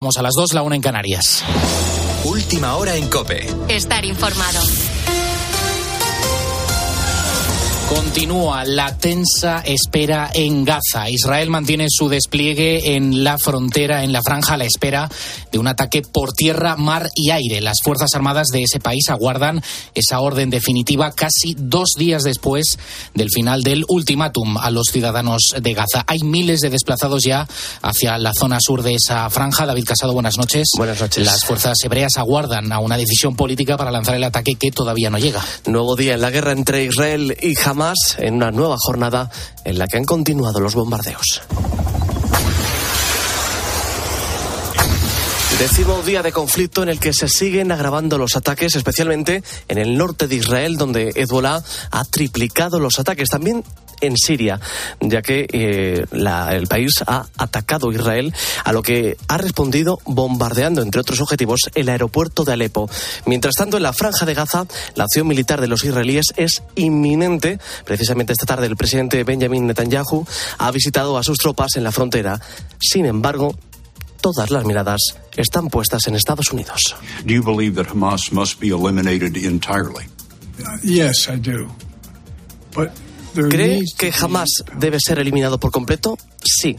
Vamos a las dos, la una en Canarias. Última hora en Cope. Estar informado. Continúa la tensa espera en Gaza. Israel mantiene su despliegue en la frontera, en la franja, a la espera de un ataque por tierra, mar y aire. Las Fuerzas Armadas de ese país aguardan esa orden definitiva casi dos días después del final del ultimátum a los ciudadanos de Gaza. Hay miles de desplazados ya hacia la zona sur de esa franja. David Casado, buenas noches. Buenas noches. Las fuerzas hebreas aguardan a una decisión política para lanzar el ataque que todavía no llega. Nuevo día en la guerra entre Israel y Hamas en una nueva jornada en la que han continuado los bombardeos. Décimo día de conflicto en el que se siguen agravando los ataques, especialmente en el norte de Israel, donde Hezbollah ha triplicado los ataques. También en Siria, ya que eh, la, el país ha atacado Israel, a lo que ha respondido bombardeando, entre otros objetivos, el aeropuerto de Alepo. Mientras tanto, en la franja de Gaza, la acción militar de los israelíes es inminente. Precisamente esta tarde, el presidente Benjamin Netanyahu ha visitado a sus tropas en la frontera. Sin embargo, todas las miradas están puestas en Estados Unidos. Do you believe that Hamas must be eliminated entirely? Yes, I do. But ¿Cree que jamás debe ser eliminado por completo? Sí,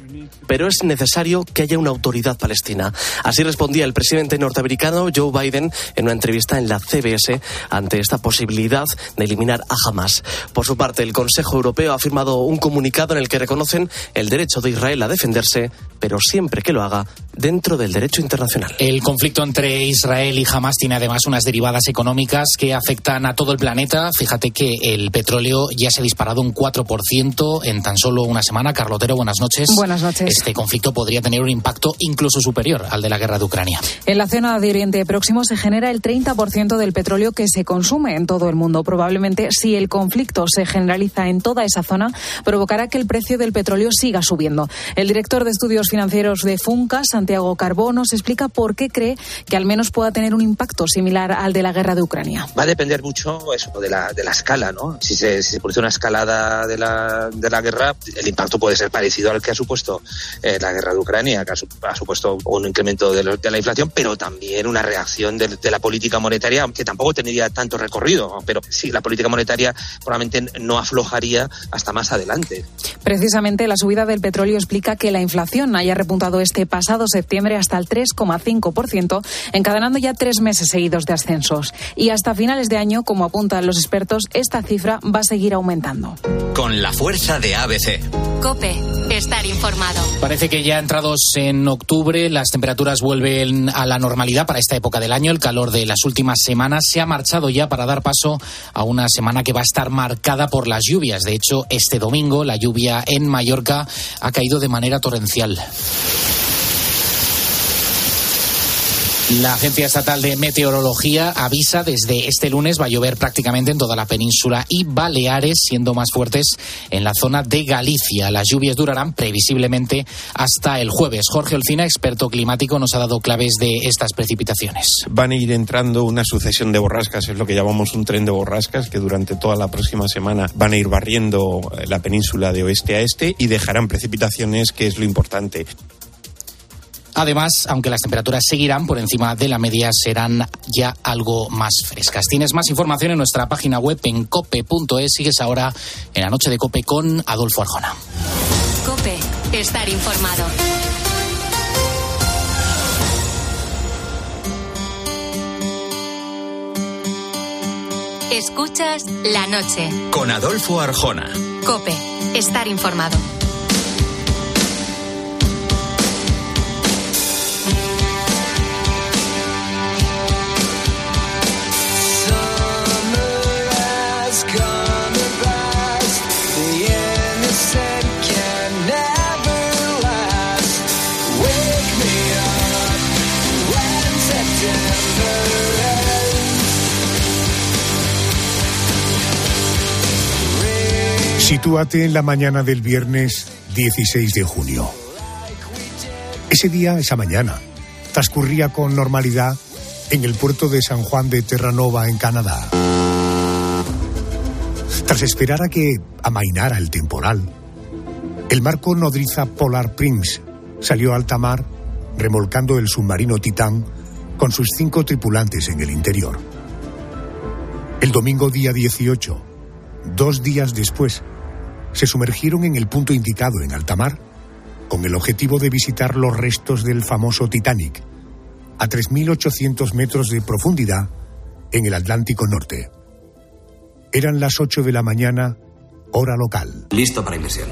pero es necesario que haya una autoridad palestina. Así respondía el presidente norteamericano Joe Biden en una entrevista en la CBS ante esta posibilidad de eliminar a Hamas. Por su parte, el Consejo Europeo ha firmado un comunicado en el que reconocen el derecho de Israel a defenderse, pero siempre que lo haga dentro del derecho internacional. El conflicto entre Israel y Hamas tiene además unas derivadas económicas que afectan a todo el planeta. Fíjate que el petróleo ya se ha disparado un 4% en tan solo una semana. Carlotero, buenas noches. Buenas noches. Este conflicto podría tener un impacto incluso superior al de la guerra de Ucrania. En la zona de Oriente Próximo se genera el 30% del petróleo que se consume en todo el mundo. Probablemente, si el conflicto se generaliza en toda esa zona, provocará que el precio del petróleo siga subiendo. El director de estudios financieros de Funca, Santiago Carbó, nos explica por qué cree que al menos pueda tener un impacto similar al de la guerra de Ucrania. Va a depender mucho eso de la, de la escala, ¿no? Si se, si se produce una escalada de la, de la guerra, el impacto puede ser parecido al que ha supuesto eh, la guerra de Ucrania, que ha, su- ha supuesto un incremento de, lo- de la inflación, pero también una reacción de, de la política monetaria que tampoco tendría tanto recorrido, pero sí, la política monetaria probablemente no aflojaría hasta más adelante. Precisamente la subida del petróleo explica que la inflación haya repuntado este pasado septiembre hasta el 3,5%, encadenando ya tres meses seguidos de ascensos. Y hasta finales de año, como apuntan los expertos, esta cifra va a seguir aumentando. Con la fuerza de ABC. Cope, informado. Parece que ya entrados en octubre las temperaturas vuelven a la normalidad para esta época del año. El calor de las últimas semanas se ha marchado ya para dar paso a una semana que va a estar marcada por las lluvias. De hecho, este domingo la lluvia en Mallorca ha caído de manera torrencial. La Agencia Estatal de Meteorología avisa desde este lunes va a llover prácticamente en toda la península y Baleares, siendo más fuertes en la zona de Galicia. Las lluvias durarán previsiblemente hasta el jueves. Jorge Olcina, experto climático, nos ha dado claves de estas precipitaciones. van a ir entrando una sucesión de borrascas, es lo que llamamos un tren de borrascas, que durante toda la próxima semana van a ir barriendo eh, la península de oeste a este y dejarán precipitaciones, que es lo importante. Además, aunque las temperaturas seguirán por encima de la media, serán ya algo más frescas. Tienes más información en nuestra página web en cope.es. Sigues ahora en la noche de Cope con Adolfo Arjona. Cope, estar informado. Escuchas la noche. Con Adolfo Arjona. Cope, estar informado. Sitúate en la mañana del viernes 16 de junio. Ese día, esa mañana, transcurría con normalidad en el puerto de San Juan de Terranova, en Canadá. Tras esperar a que amainara el temporal, el barco nodriza Polar Prince salió a alta mar remolcando el submarino Titán con sus cinco tripulantes en el interior. El domingo día 18, dos días después, se sumergieron en el punto indicado en alta mar con el objetivo de visitar los restos del famoso Titanic a 3.800 metros de profundidad en el Atlántico Norte. Eran las 8 de la mañana, hora local. Listo para inversión.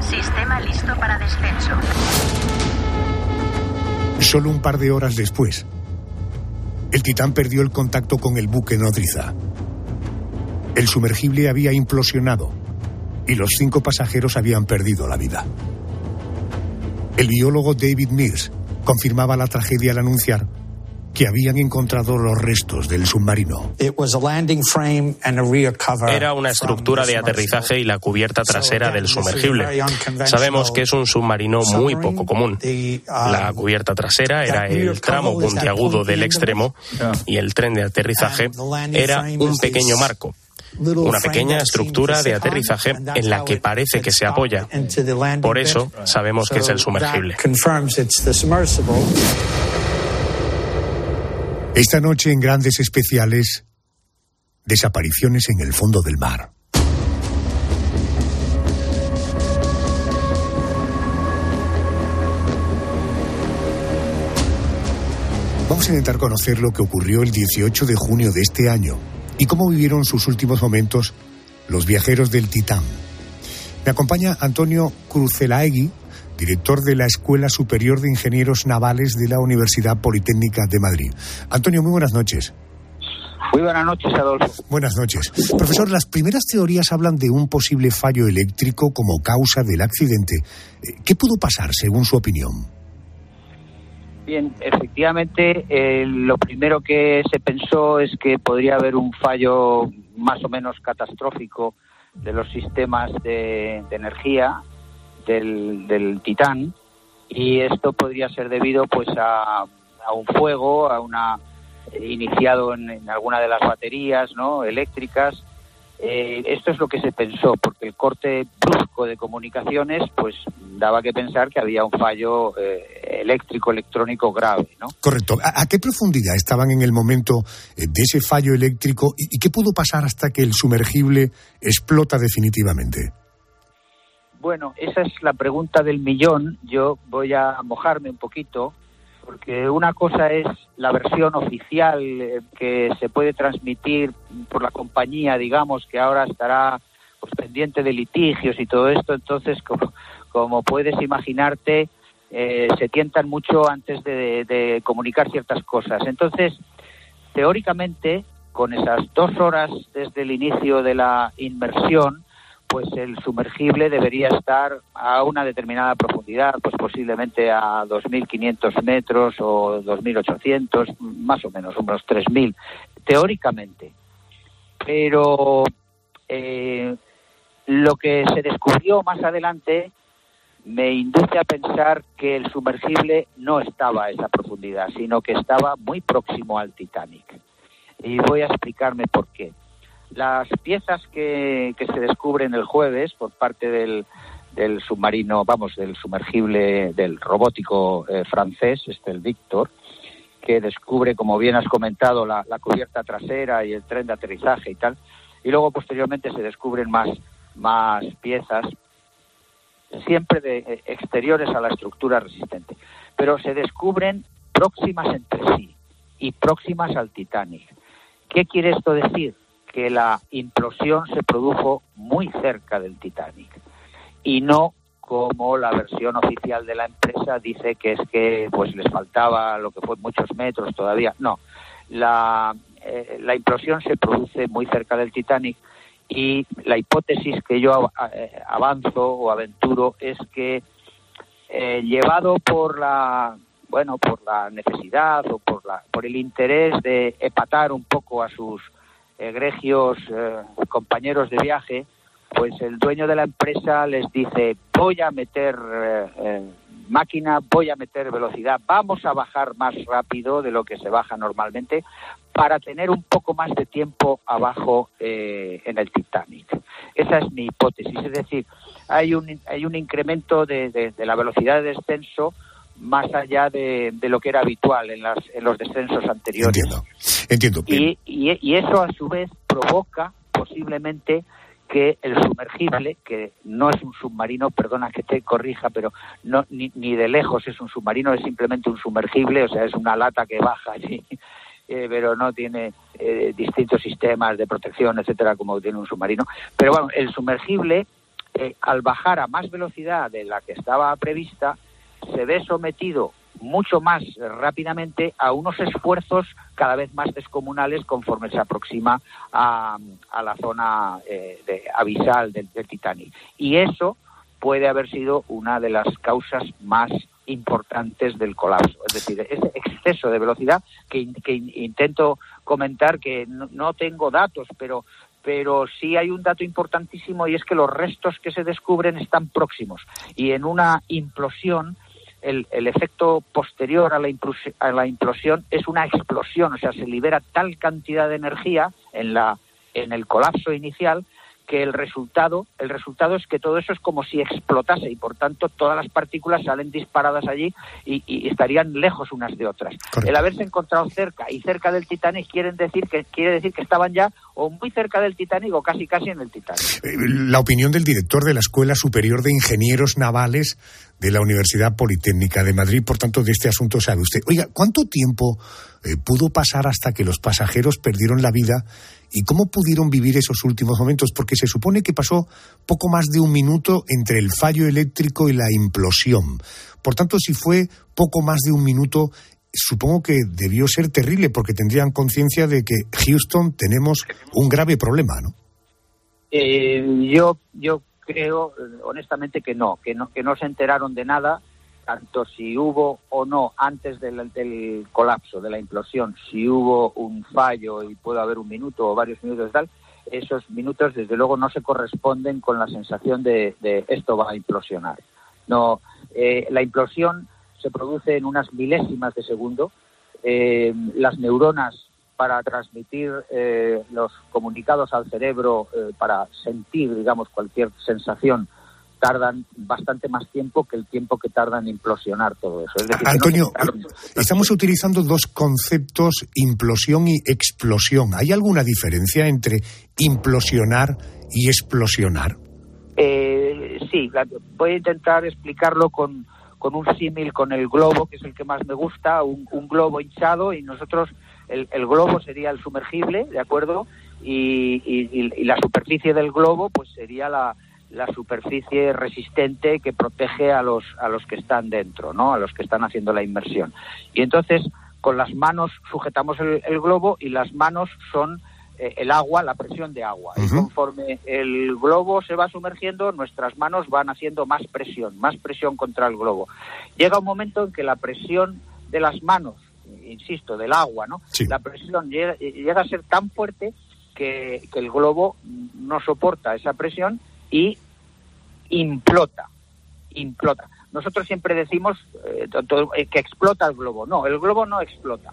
Sistema listo para descenso. Solo un par de horas después, el Titán perdió el contacto con el buque nodriza. El sumergible había implosionado y los cinco pasajeros habían perdido la vida. El biólogo David Mears confirmaba la tragedia al anunciar que habían encontrado los restos del submarino. Era una estructura de aterrizaje y la cubierta trasera del sumergible. Sabemos que es un submarino muy poco común. La cubierta trasera era el tramo puntiagudo del extremo y el tren de aterrizaje era un pequeño marco una pequeña estructura de aterrizaje en la que parece que se apoya. Por eso sabemos que es el sumergible. Esta noche en Grandes Especiales, desapariciones en el fondo del mar. Vamos a intentar conocer lo que ocurrió el 18 de junio de este año y cómo vivieron sus últimos momentos los viajeros del Titán. Me acompaña Antonio Cruzelaegui, director de la Escuela Superior de Ingenieros Navales de la Universidad Politécnica de Madrid. Antonio, muy buenas noches. Muy buenas noches, Adolfo. Buenas noches. Profesor, las primeras teorías hablan de un posible fallo eléctrico como causa del accidente. Eh, ¿Qué pudo pasar, según su opinión? Bien, efectivamente, eh, lo primero que se pensó es que podría haber un fallo más o menos catastrófico de los sistemas de, energía del, del, Titán y esto podría ser debido pues a, un fuego, a una iniciado en, en, alguna de las baterías ¿no? eléctricas eh, esto es lo que se pensó, porque el corte brusco de comunicaciones pues daba que pensar que había un fallo eh, eléctrico, electrónico grave. ¿no? Correcto. ¿A, qué profundidad estaban en el momento eh, de ese fallo eléctrico y, y qué pudo pasar hasta que el sumergible explota definitivamente? Bueno, esa es la pregunta del millón. Yo voy a mojarme un poquito porque una cosa es la versión oficial eh, que se puede transmitir por la compañía, digamos, que ahora estará pues, pendiente de litigios y todo esto, entonces, como, como puedes imaginarte, eh, se tientan mucho antes de, de comunicar ciertas cosas. Entonces, teóricamente, con esas dos horas desde el inicio de la inmersión, pues el sumergible debería estar a una determinada profundidad, pues posiblemente a 2.500 metros o 2.800, más o menos, unos 3.000, teóricamente. Pero eh, lo que se descubrió más adelante me induce a pensar que el sumergible no estaba a esa profundidad, sino que estaba muy próximo al Titanic. Y voy a explicarme por qué. Las piezas que, se descubren el jueves por parte del, del submarino, vamos, del sumergible, del robótico eh, francés, este el Victor, que descubre, como bien has comentado, la, cubierta trasera y el tren de aterrizaje y tal. Y luego posteriormente se descubren más, más piezas, siempre de eh, exteriores a la estructura resistente. Pero se descubren próximas entre sí y próximas al Titanic. ¿Qué quiere esto decir? que la implosión se produjo muy cerca del Titanic y no como la versión oficial de la empresa dice que es que pues les faltaba lo que fue muchos metros todavía. No, la, eh, la implosión se produce muy cerca del Titanic y la hipótesis que yo eh, avanzo o aventuro es que eh, llevado por la bueno por la necesidad o por la por el interés de epatar un poco a sus egregios eh, compañeros de viaje, pues el dueño de la empresa les dice, voy a meter máquina, voy a meter velocidad, vamos a bajar más rápido de lo que se baja normalmente para tener un poco más de tiempo abajo eh, en el Titanic. Esa es mi hipótesis, es decir, hay un, hay un incremento de, la velocidad de descenso más allá de, lo que era habitual en, las, en los descensos anteriores. Entiendo, entiendo. Y, y, eso a su vez provoca posiblemente que el sumergible, que no es un submarino, perdona que te corrija, pero no ni, ni de lejos es un submarino, es simplemente un sumergible, o sea, es una lata que baja allí, eh, pero no tiene eh, distintos sistemas de protección, etcétera, como tiene un submarino. Pero bueno, el sumergible, eh, al bajar a más velocidad de la que estaba prevista, se ve sometido mucho más rápidamente a unos esfuerzos cada vez más descomunales conforme se aproxima a, la zona eh, de, abisal del, Titanic. Y eso puede haber sido una de las causas más importantes del colapso. Es decir, ese exceso de velocidad que, intento comentar que no, tengo datos, pero pero sí hay un dato importantísimo y es que los restos que se descubren están próximos y en una implosión el, el efecto posterior a la, a la implosión es una explosión, o sea, se libera tal cantidad de energía en, la, en el colapso inicial que el resultado, el resultado es que todo eso es como si explotase y por tanto todas las partículas salen disparadas allí y, estarían lejos unas de otras. El haberse encontrado cerca y cerca del Titanic quieren decir que quiere decir que estaban ya o muy cerca del Titanic o casi casi en el Titanic. Eh, la opinión del director de la Escuela Superior de Ingenieros Navales de la Universidad Politécnica de Madrid, por tanto de este asunto sabe usted. Oiga, ¿cuánto tiempo eh, pudo pasar hasta que los pasajeros perdieron la vida y cómo pudieron vivir esos últimos momentos, porque se supone que pasó poco más de un minuto entre el fallo eléctrico y la implosión. Por tanto, si fue poco más de un minuto, supongo que debió ser terrible, porque tendrían conciencia de que Houston tenemos un grave problema, ¿no? Eh, yo, yo creo, honestamente, que no, que no, que no se enteraron de nada tanto si hubo o no antes del, del, colapso, de la implosión, si hubo un fallo y puede haber un minuto o varios minutos tal, esos minutos desde luego no se corresponden con la sensación de, esto va a implosionar. No, eh, la implosión se produce en unas milésimas de segundo. Eh, las neuronas para transmitir eh, los comunicados al cerebro, para sentir, digamos, cualquier sensación, tardan bastante más tiempo que el tiempo que tardan en implosionar todo eso. Antonio, estamos utilizando dos conceptos, implosión y explosión. ¿Hay alguna diferencia entre implosionar y explosionar? Eh, sí, voy a intentar explicarlo con, con un símil con el globo, que es el que más me gusta, un, globo hinchado y nosotros, el, el, globo sería el sumergible, ¿de acuerdo? y, y la superficie del globo pues sería la, la superficie resistente que protege a los a los que están dentro, ¿no? A los que están haciendo la inmersión. Y entonces con las manos sujetamos el, globo y las manos son eh, el agua, la presión de agua. Y conforme el globo se va sumergiendo, nuestras manos van haciendo más presión, más presión contra el globo. Llega un momento en que la presión de las manos, insisto, del agua, ¿no? La presión llega, llega, a ser tan fuerte que, que el globo no soporta esa presión y implota, implota. Nosotros siempre decimos eh, eh, que explota el globo. No, el globo no explota.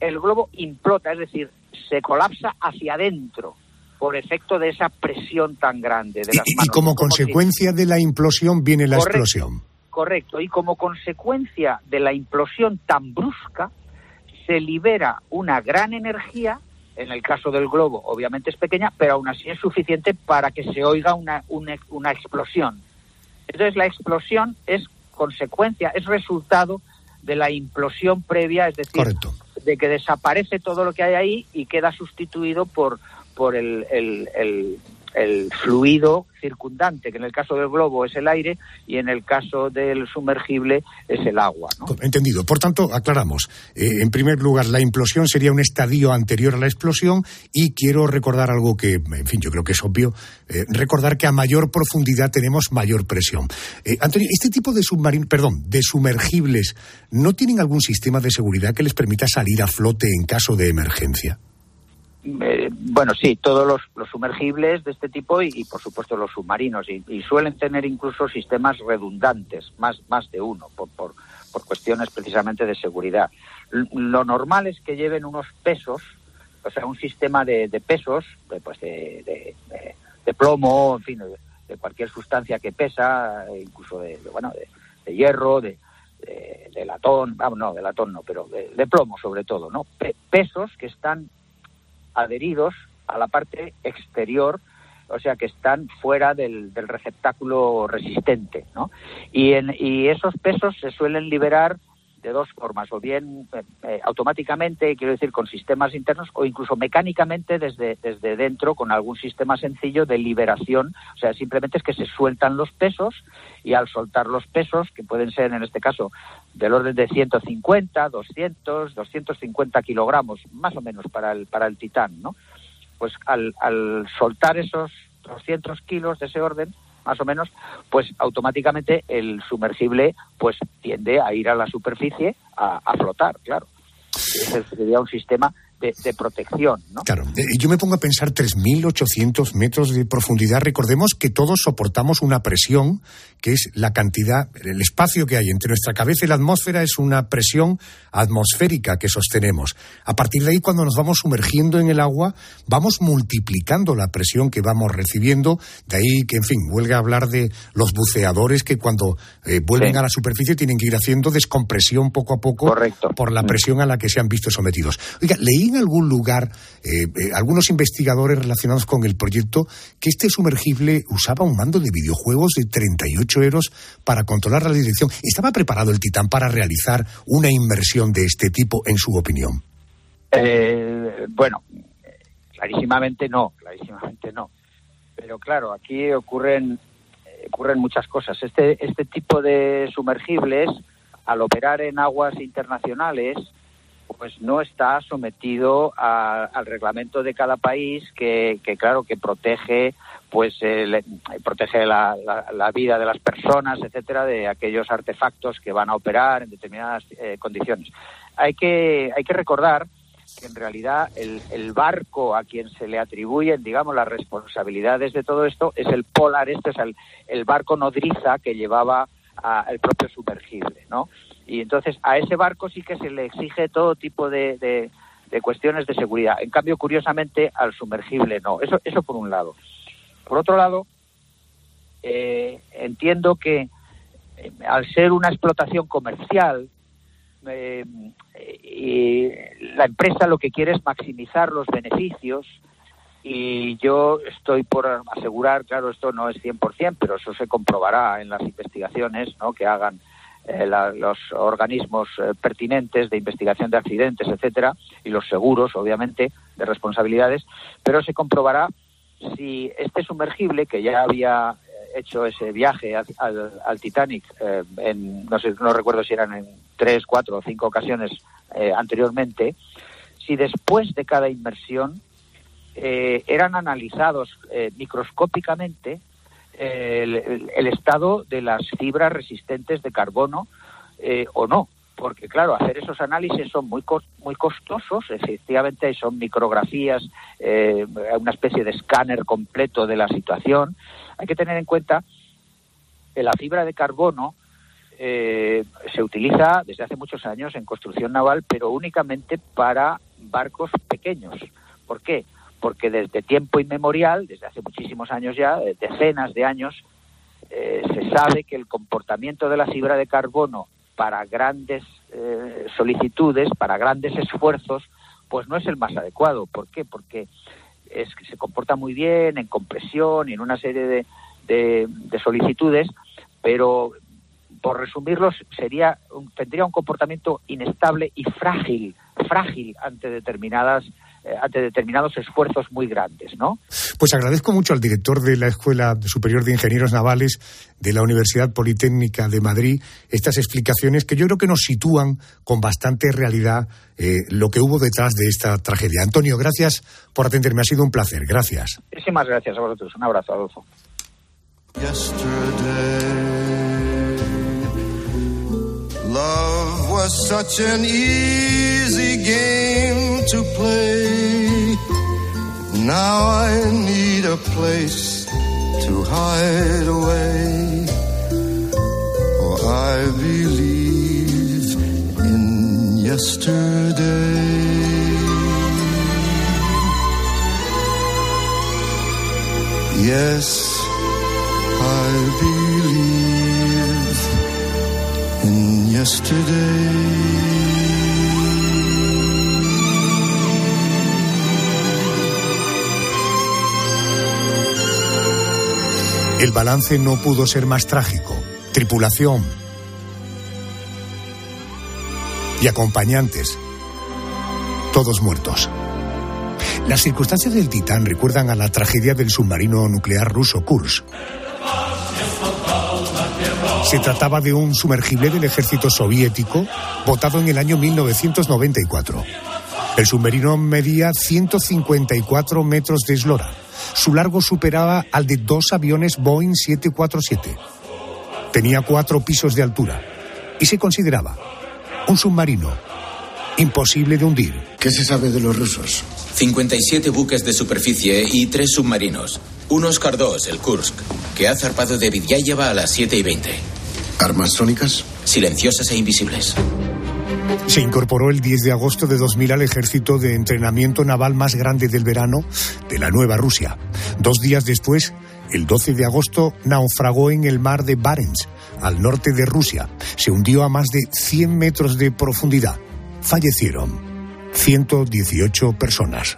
El globo implota, es decir, se colapsa hacia adentro por efecto de esa presión tan grande de las y, Y como consecuencia de la implosión viene la explosión. Correcto, y como consecuencia de la implosión tan brusca, se libera una gran energía en el caso del globo, obviamente es pequeña, pero aún así es suficiente para que se oiga una, una, explosión. Entonces, la explosión es consecuencia, es resultado de la implosión previa, es decir, de que desaparece todo lo que hay ahí y queda sustituido por, por el, el fluido circundante, que en el caso del globo es el aire y en el caso del sumergible es el agua. Entendido. Por tanto, aclaramos. Eh, en primer lugar, la implosión sería un estadio anterior a la explosión y quiero recordar algo que, en fin, yo creo que es obvio, eh, recordar que a mayor profundidad tenemos mayor presión. Eh, Antonio, este tipo de submarinos, perdón, de sumergibles, ¿no tienen algún sistema de seguridad que les permita salir a flote en caso de emergencia? Eh, bueno, sí, todos los, sumergibles de este tipo y, por supuesto los submarinos y, suelen tener incluso sistemas redundantes, más, más de uno, por, por, por cuestiones precisamente de seguridad. lo normal es que lleven unos pesos, o sea, un sistema de, pesos, de, pues de, de, plomo, en fin, de, cualquier sustancia que pesa, incluso de, bueno, de, hierro, de, de, latón, vamos, no, de latón no, pero de, plomo sobre todo, ¿no? pesos que están adheridos a la parte exterior, o sea que están fuera del, receptáculo resistente, ¿no? Y, en, y esos pesos se suelen liberar de dos formas, o bien eh, eh, automáticamente, quiero decir, con sistemas internos, o incluso mecánicamente desde, desde dentro, con algún sistema sencillo de liberación. O sea, simplemente es que se sueltan los pesos y al soltar los pesos, que pueden ser en este caso del orden de 150, 200, 250 kilogramos, más o menos para el, para el titán, ¿no? Pues al, al soltar esos 200 kilos de ese orden, más o menos, pues automáticamente el sumergible pues tiende a ir a la superficie a, a flotar, claro. Ese sería un sistema de, protección. ¿no? Claro, eh, yo me pongo a pensar 3.800 metros de profundidad. Recordemos que todos soportamos una presión, que es la cantidad, el espacio que hay entre nuestra cabeza y la atmósfera es una presión atmosférica que sostenemos. A partir de ahí, cuando nos vamos sumergiendo en el agua, vamos multiplicando la presión que vamos recibiendo. De ahí que, en fin, huelga a hablar de los buceadores que cuando eh, vuelven a la superficie tienen que ir haciendo descompresión poco a poco por la presión a la que se han visto sometidos. Oiga, leí en algún lugar eh, eh, algunos investigadores relacionados con el proyecto que este sumergible usaba un mando de videojuegos de 38 euros para controlar la dirección. ¿Estaba preparado el Titán para realizar una inmersión de este tipo, en su opinión? Eh, bueno, clarísimamente no, clarísimamente no. Pero claro, aquí ocurren ocurren muchas cosas. Este este tipo de sumergibles, al operar en aguas internacionales, pues no está sometido al reglamento de cada país que, claro que protege pues protege la, vida de las personas etcétera de aquellos artefactos que van a operar en determinadas eh, condiciones. Hay que hay que recordar que en realidad el, barco a quien se le atribuyen, digamos, las responsabilidades de todo esto es el Polar, este es el, el barco nodriza que llevaba el propio sumergible, ¿no? Y entonces a ese barco sí que se le exige todo tipo de, de, cuestiones de seguridad. En cambio, curiosamente, al sumergible no. Eso, eso por un lado. Por otro lado, eh, entiendo que eh, al ser una explotación comercial, eh, y la empresa lo que quiere es maximizar los beneficios y yo estoy por asegurar, claro, esto no es 100%, pero eso se comprobará en las investigaciones ¿no? que hagan eh, los organismos eh, pertinentes de investigación de accidentes, etcétera, y los seguros, obviamente, de responsabilidades, pero se comprobará si este sumergible que ya había eh, hecho ese viaje al, Titanic, en, no sé, no recuerdo si eran en tres, cuatro o cinco ocasiones anteriormente, si después de cada inmersión eran analizados microscópicamente el, estado de las fibras resistentes de carbono eh, o no. Porque, claro, hacer esos análisis son muy, muy costosos. Efectivamente, son micrografías, eh, una especie de escáner completo de la situación. Hay que tener en cuenta que la fibra de carbono eh, se utiliza desde hace muchos años en construcción naval, pero únicamente para barcos pequeños. ¿Por qué? Porque desde tiempo inmemorial, desde hace muchísimos años ya, eh, decenas de años, eh, se sabe que el comportamiento de la fibra de carbono para grandes eh, solicitudes, para grandes esfuerzos, pues no es el más adecuado. ¿Por qué? Porque es que se comporta muy bien en compresión y en una serie de, de, solicitudes, pero por resumirlos sería tendría un comportamiento inestable y frágil, frágil ante determinadas ante determinados esfuerzos muy grandes, ¿no? Pues agradezco mucho al director de la Escuela Superior de Ingenieros Navales de la Universidad Politécnica de Madrid estas explicaciones que yo creo que nos sitúan con bastante realidad eh, lo que hubo detrás de esta tragedia. Antonio, gracias por atenderme, ha sido un placer. Gracias. Muchísimas gracias a vosotros. Un abrazo, Adolfo. Love was such an easy game to play. Now I need a place to hide away. For I believe in yesterday. Yes, I believe in yesterday. El balance no pudo ser más trágico. Tripulación y acompañantes, todos muertos. Las circunstancias del Titán recuerdan a la tragedia del submarino nuclear ruso Kursk. Se trataba de un sumergible del ejército soviético botado en el año 1994. El submarino medía 154 metros de eslora su largo superaba al de dos aviones Boeing 747. Tenía cuatro pisos de altura y se consideraba un submarino imposible de hundir. ¿Qué se sabe de los rusos? 57 buques de superficie y tres submarinos. Un Oscar II, el Kursk, que ha zarpado de Vidyayeva a las 7 y 20. ¿Armas sónicas? Silenciosas e invisibles. Se incorporó el 10 de agosto de 2000 al ejército de entrenamiento naval más grande del verano de la Nueva Rusia. Dos días después, el 12 de agosto, naufragó en el mar de Barents, al norte de Rusia. Se hundió a más de 100 metros de profundidad. Fallecieron 118 personas.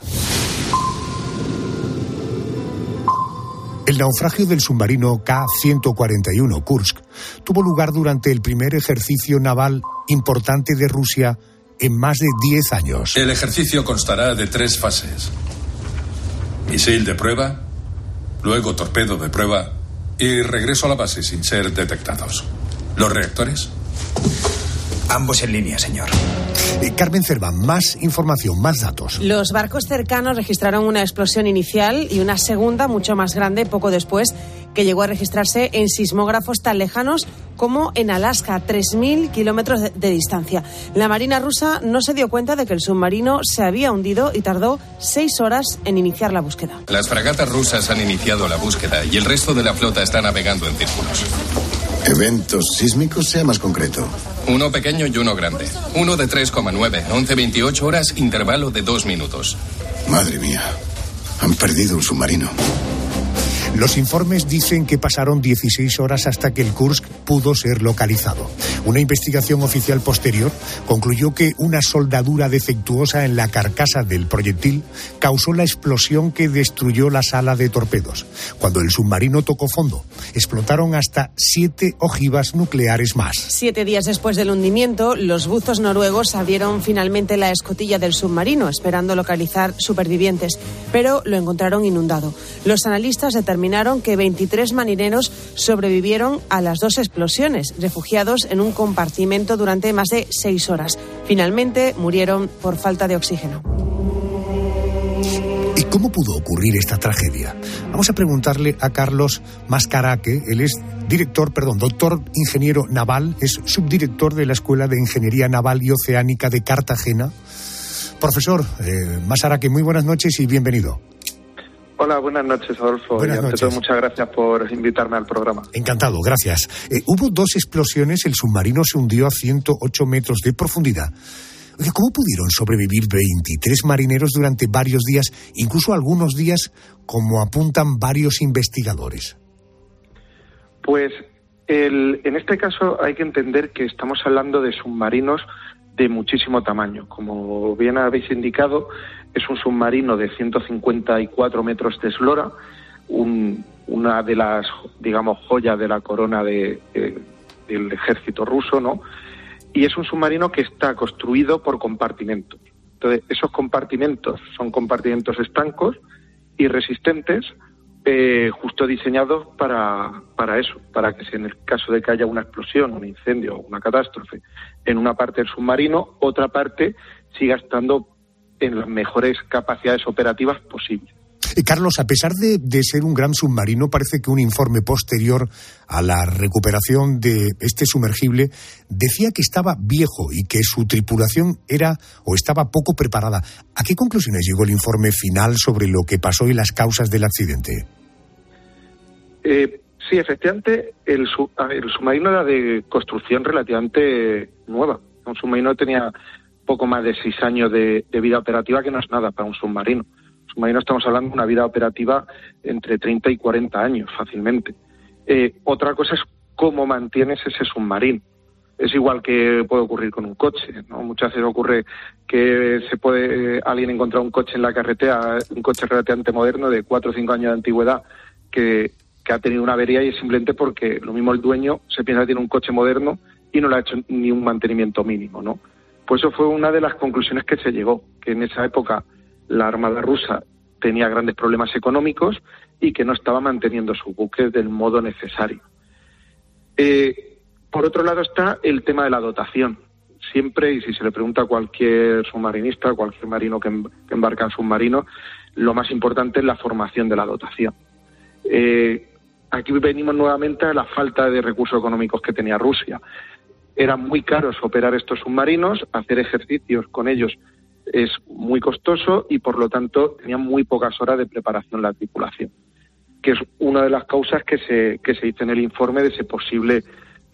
El naufragio del submarino K-141 Kursk tuvo lugar durante el primer ejercicio naval importante de Rusia en más de 10 años. El ejercicio constará de tres fases. Misil de prueba, luego torpedo de prueba y regreso a la base sin ser detectados. ¿Los reactores? Ambos en línea, señor. Eh, Carmen Cervan, más información, más datos. Los barcos cercanos registraron una explosión inicial y una segunda mucho más grande poco después que llegó a registrarse en sismógrafos tan lejanos como en Alaska, 3.000 kilómetros de, de, distancia. La Marina rusa no se dio cuenta de que el submarino se había hundido y tardó seis horas en iniciar la búsqueda. Las fragatas rusas han iniciado la búsqueda y el resto de la flota está navegando en círculos. Eventos sísmicos, sea más concreto. Uno pequeño y uno grande. Uno de 3,9, 11-28 horas, intervalo de dos minutos. Madre mía, han perdido un submarino. Los informes dicen que pasaron 16 horas hasta que el Kursk pudo ser localizado. Una investigación oficial posterior concluyó que una soldadura defectuosa en la carcasa del proyectil causó la explosión que destruyó la sala de torpedos. Cuando el submarino tocó fondo, explotaron hasta siete ojivas nucleares más. Siete días después del hundimiento, los buzos noruegos abrieron finalmente la escotilla del submarino, esperando localizar supervivientes, pero lo encontraron inundado. Los analistas determinaron que 23 marineros sobrevivieron a las dos explosiones, refugiados en un compartimento durante más de seis horas. Finalmente murieron por falta de oxígeno. ¿Y cómo pudo ocurrir esta tragedia? Vamos a preguntarle a Carlos Mascaraque, él es director, perdón, doctor ingeniero naval, es subdirector de la Escuela de Ingeniería Naval y Oceánica de Cartagena. Profesor eh, Mascaraque, muy buenas noches y bienvenido. Hola, buenas noches, Adolfo. Buenas y ante noches. todo, muchas gracias por invitarme al programa. Encantado, gracias. Eh, hubo dos explosiones, el submarino se hundió a 108 metros de profundidad. Oye, ¿Cómo pudieron sobrevivir 23 marineros durante varios días, incluso algunos días, como apuntan varios investigadores? Pues el- en este caso hay que entender que estamos hablando de submarinos de muchísimo tamaño. Como bien habéis indicado, es un submarino de 154 metros de eslora, un- una de las, digamos, joyas de la corona de- de- del ejército ruso, ¿no? Y es un submarino que está construido por compartimentos. Entonces, esos compartimentos son compartimentos estancos y resistentes, eh, justo diseñados para, para eso, para que si en el caso de que haya una explosión, un incendio o una catástrofe en una parte del submarino, otra parte siga estando en las mejores capacidades operativas posibles. Eh, Carlos, a pesar de, de, ser un gran submarino, parece que un informe posterior a la recuperación de este sumergible decía que estaba viejo y que su tripulación era o estaba poco preparada. ¿A qué conclusiones llegó el informe final sobre lo que pasó y las causas del accidente? Eh, sí, efectivamente, el, sub, el submarino era de construcción relativamente nueva. Un submarino tenía poco más de seis años de, vida operativa, que no es nada para un submarino. Submarino estamos hablando de una vida operativa entre 30 y 40 años, fácilmente. Eh, otra cosa es cómo mantienes ese submarino. Es igual que puede ocurrir con un coche, ¿no? Muchas veces ocurre que se puede alguien encontrar un coche en la carretera, un coche relativamente moderno de cuatro o cinco años de antigüedad, que, que ha tenido una avería y es simplemente porque lo mismo el dueño se piensa que tiene un coche moderno y no le ha hecho ni un mantenimiento mínimo, ¿no? Pues eso fue una de las conclusiones que se llegó, que en esa época la Armada rusa tenía grandes problemas económicos y que no estaba manteniendo sus buques del modo necesario. Eh, por otro lado está el tema de la dotación. Siempre, y si se le pregunta a cualquier submarinista, a cualquier marino que, que embarca en submarino, lo más importante es la formación de la dotación. Eh, aquí venimos nuevamente a la falta de recursos económicos que tenía Rusia. Era muy caro operar estos submarinos, hacer ejercicios con ellos es muy costoso y por lo tanto tenían muy pocas horas de preparación la tripulación, que es una de las causas que se, que se dice en el informe de ese posible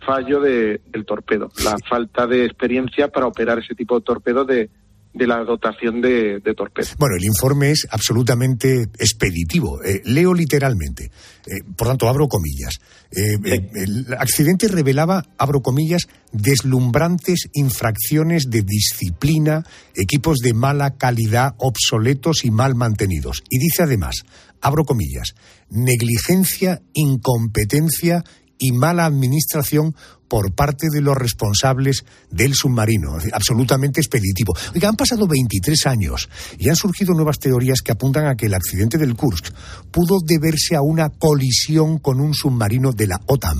fallo de, del torpedo, la falta de experiencia para operar ese tipo de torpedo de, de la dotación de, de, torpedos. Bueno, el informe es absolutamente expeditivo. Eh, leo literalmente. Eh, por tanto, abro comillas. Eh, sí. el accidente revelaba, abro comillas, deslumbrantes infracciones de disciplina, equipos de mala calidad, obsoletos y mal mantenidos. Y dice además, abro comillas, negligencia, incompetencia y mala administración por parte de los responsables del submarino, absolutamente expeditivo. Oiga, han pasado 23 años y han surgido nuevas teorías que apuntan a que el accidente del Kursk pudo deberse a una colisión con un submarino de la OTAN.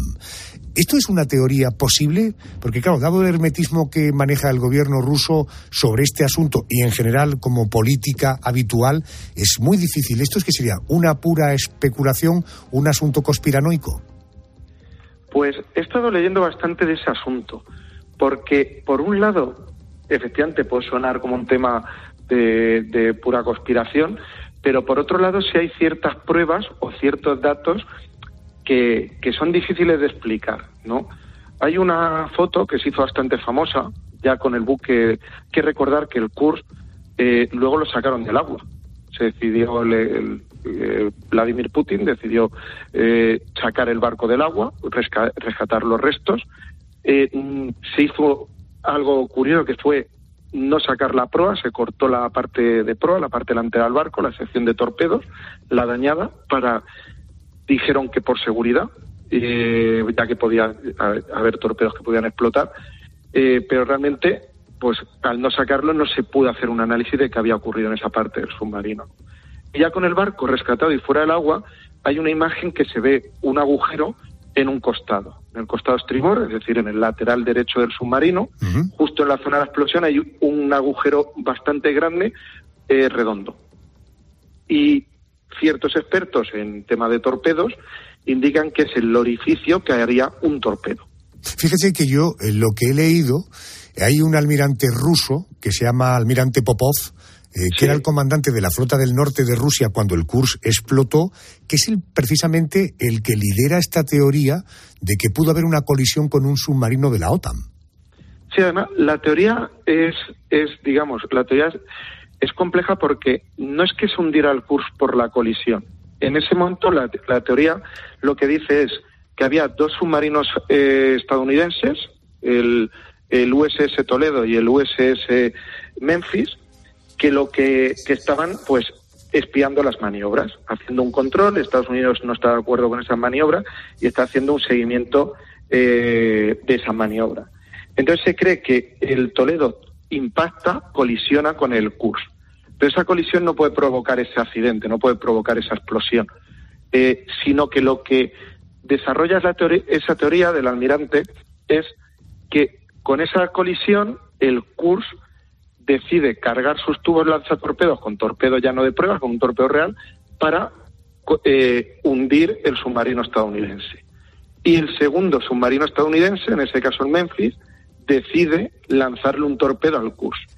¿Esto es una teoría posible? Porque, claro, dado el hermetismo que maneja el gobierno ruso sobre este asunto y en general como política habitual, es muy difícil. ¿Esto es que sería una pura especulación, un asunto conspiranoico? Pues he estado leyendo bastante de ese asunto, porque por un lado, efectivamente puede sonar como un tema de, de pura conspiración, pero por otro lado sí hay ciertas pruebas o ciertos datos que, que, son difíciles de explicar, ¿no? Hay una foto que se hizo bastante famosa, ya con el buque, que recordar que el Kursk eh, luego lo sacaron del agua. Se decidió el, eh, Vladimir Putin decidió eh, sacar el barco del agua, resca rescatar los restos. Eh, se hizo algo curioso que fue no sacar la proa, se cortó la parte de proa, la parte delantera del barco, la sección de torpedos, la dañada, para dijeron que por seguridad, eh, ya que podía haber torpedos que podían explotar, eh, pero realmente, pues al no sacarlo no se pudo hacer un análisis de qué había ocurrido en esa parte del submarino. Ya con el barco rescatado y fuera del agua, hay una imagen que se ve un agujero en un costado, en el costado estribor, es decir, en el lateral derecho del submarino, uh -huh. justo en la zona de la explosión hay un agujero bastante grande, eh, redondo. Y ciertos expertos en tema de torpedos indican que es el orificio que haría un torpedo. Fíjese que yo, lo que he leído, hay un almirante ruso que se llama almirante Popov, eh, que era el comandante de la flota del norte de Rusia cuando el Kursk explotó, que es el, precisamente el que lidera esta teoría de que pudo haber una colisión con un submarino de la OTAN. Sí, además, la teoría es, es digamos, la teoría es, es compleja porque no es que se hundiera el Kursk por la colisión. En ese momento, la, la teoría lo que dice es que había dos submarinos eh, estadounidenses, el, el USS Toledo y el USS Memphis, que lo que, que estaban pues espiando las maniobras, haciendo un control. Estados Unidos no está de acuerdo con esa maniobra y está haciendo un seguimiento eh, de esa maniobra. Entonces se cree que el Toledo impacta, colisiona con el Kursk. Pero esa colisión no puede provocar ese accidente, no puede provocar esa explosión, eh, sino que lo que desarrolla esa teoría del almirante es que con esa colisión el Kursk decide cargar sus tubos lanzatorpedos con torpedo ya no de prueba, con un torpedo real, para eh, hundir el submarino estadounidense. Y el segundo submarino estadounidense, en ese caso el Memphis, decide lanzarle un torpedo al Kursk.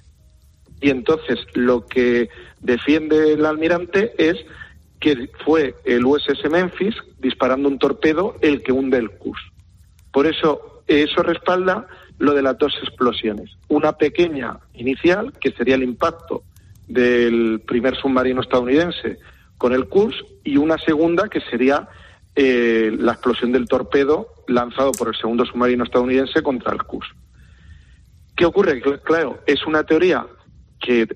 Y entonces lo que defiende el almirante es que fue el USS Memphis disparando un torpedo el que hunde el Kursk. Por eso eso respalda lo de las dos explosiones. Una pequeña inicial, que sería el impacto del primer submarino estadounidense con el Kursk, y una segunda, que sería eh, la explosión del torpedo lanzado por el segundo submarino estadounidense contra el Kursk. ¿Qué ocurre? Claro, es una teoría que,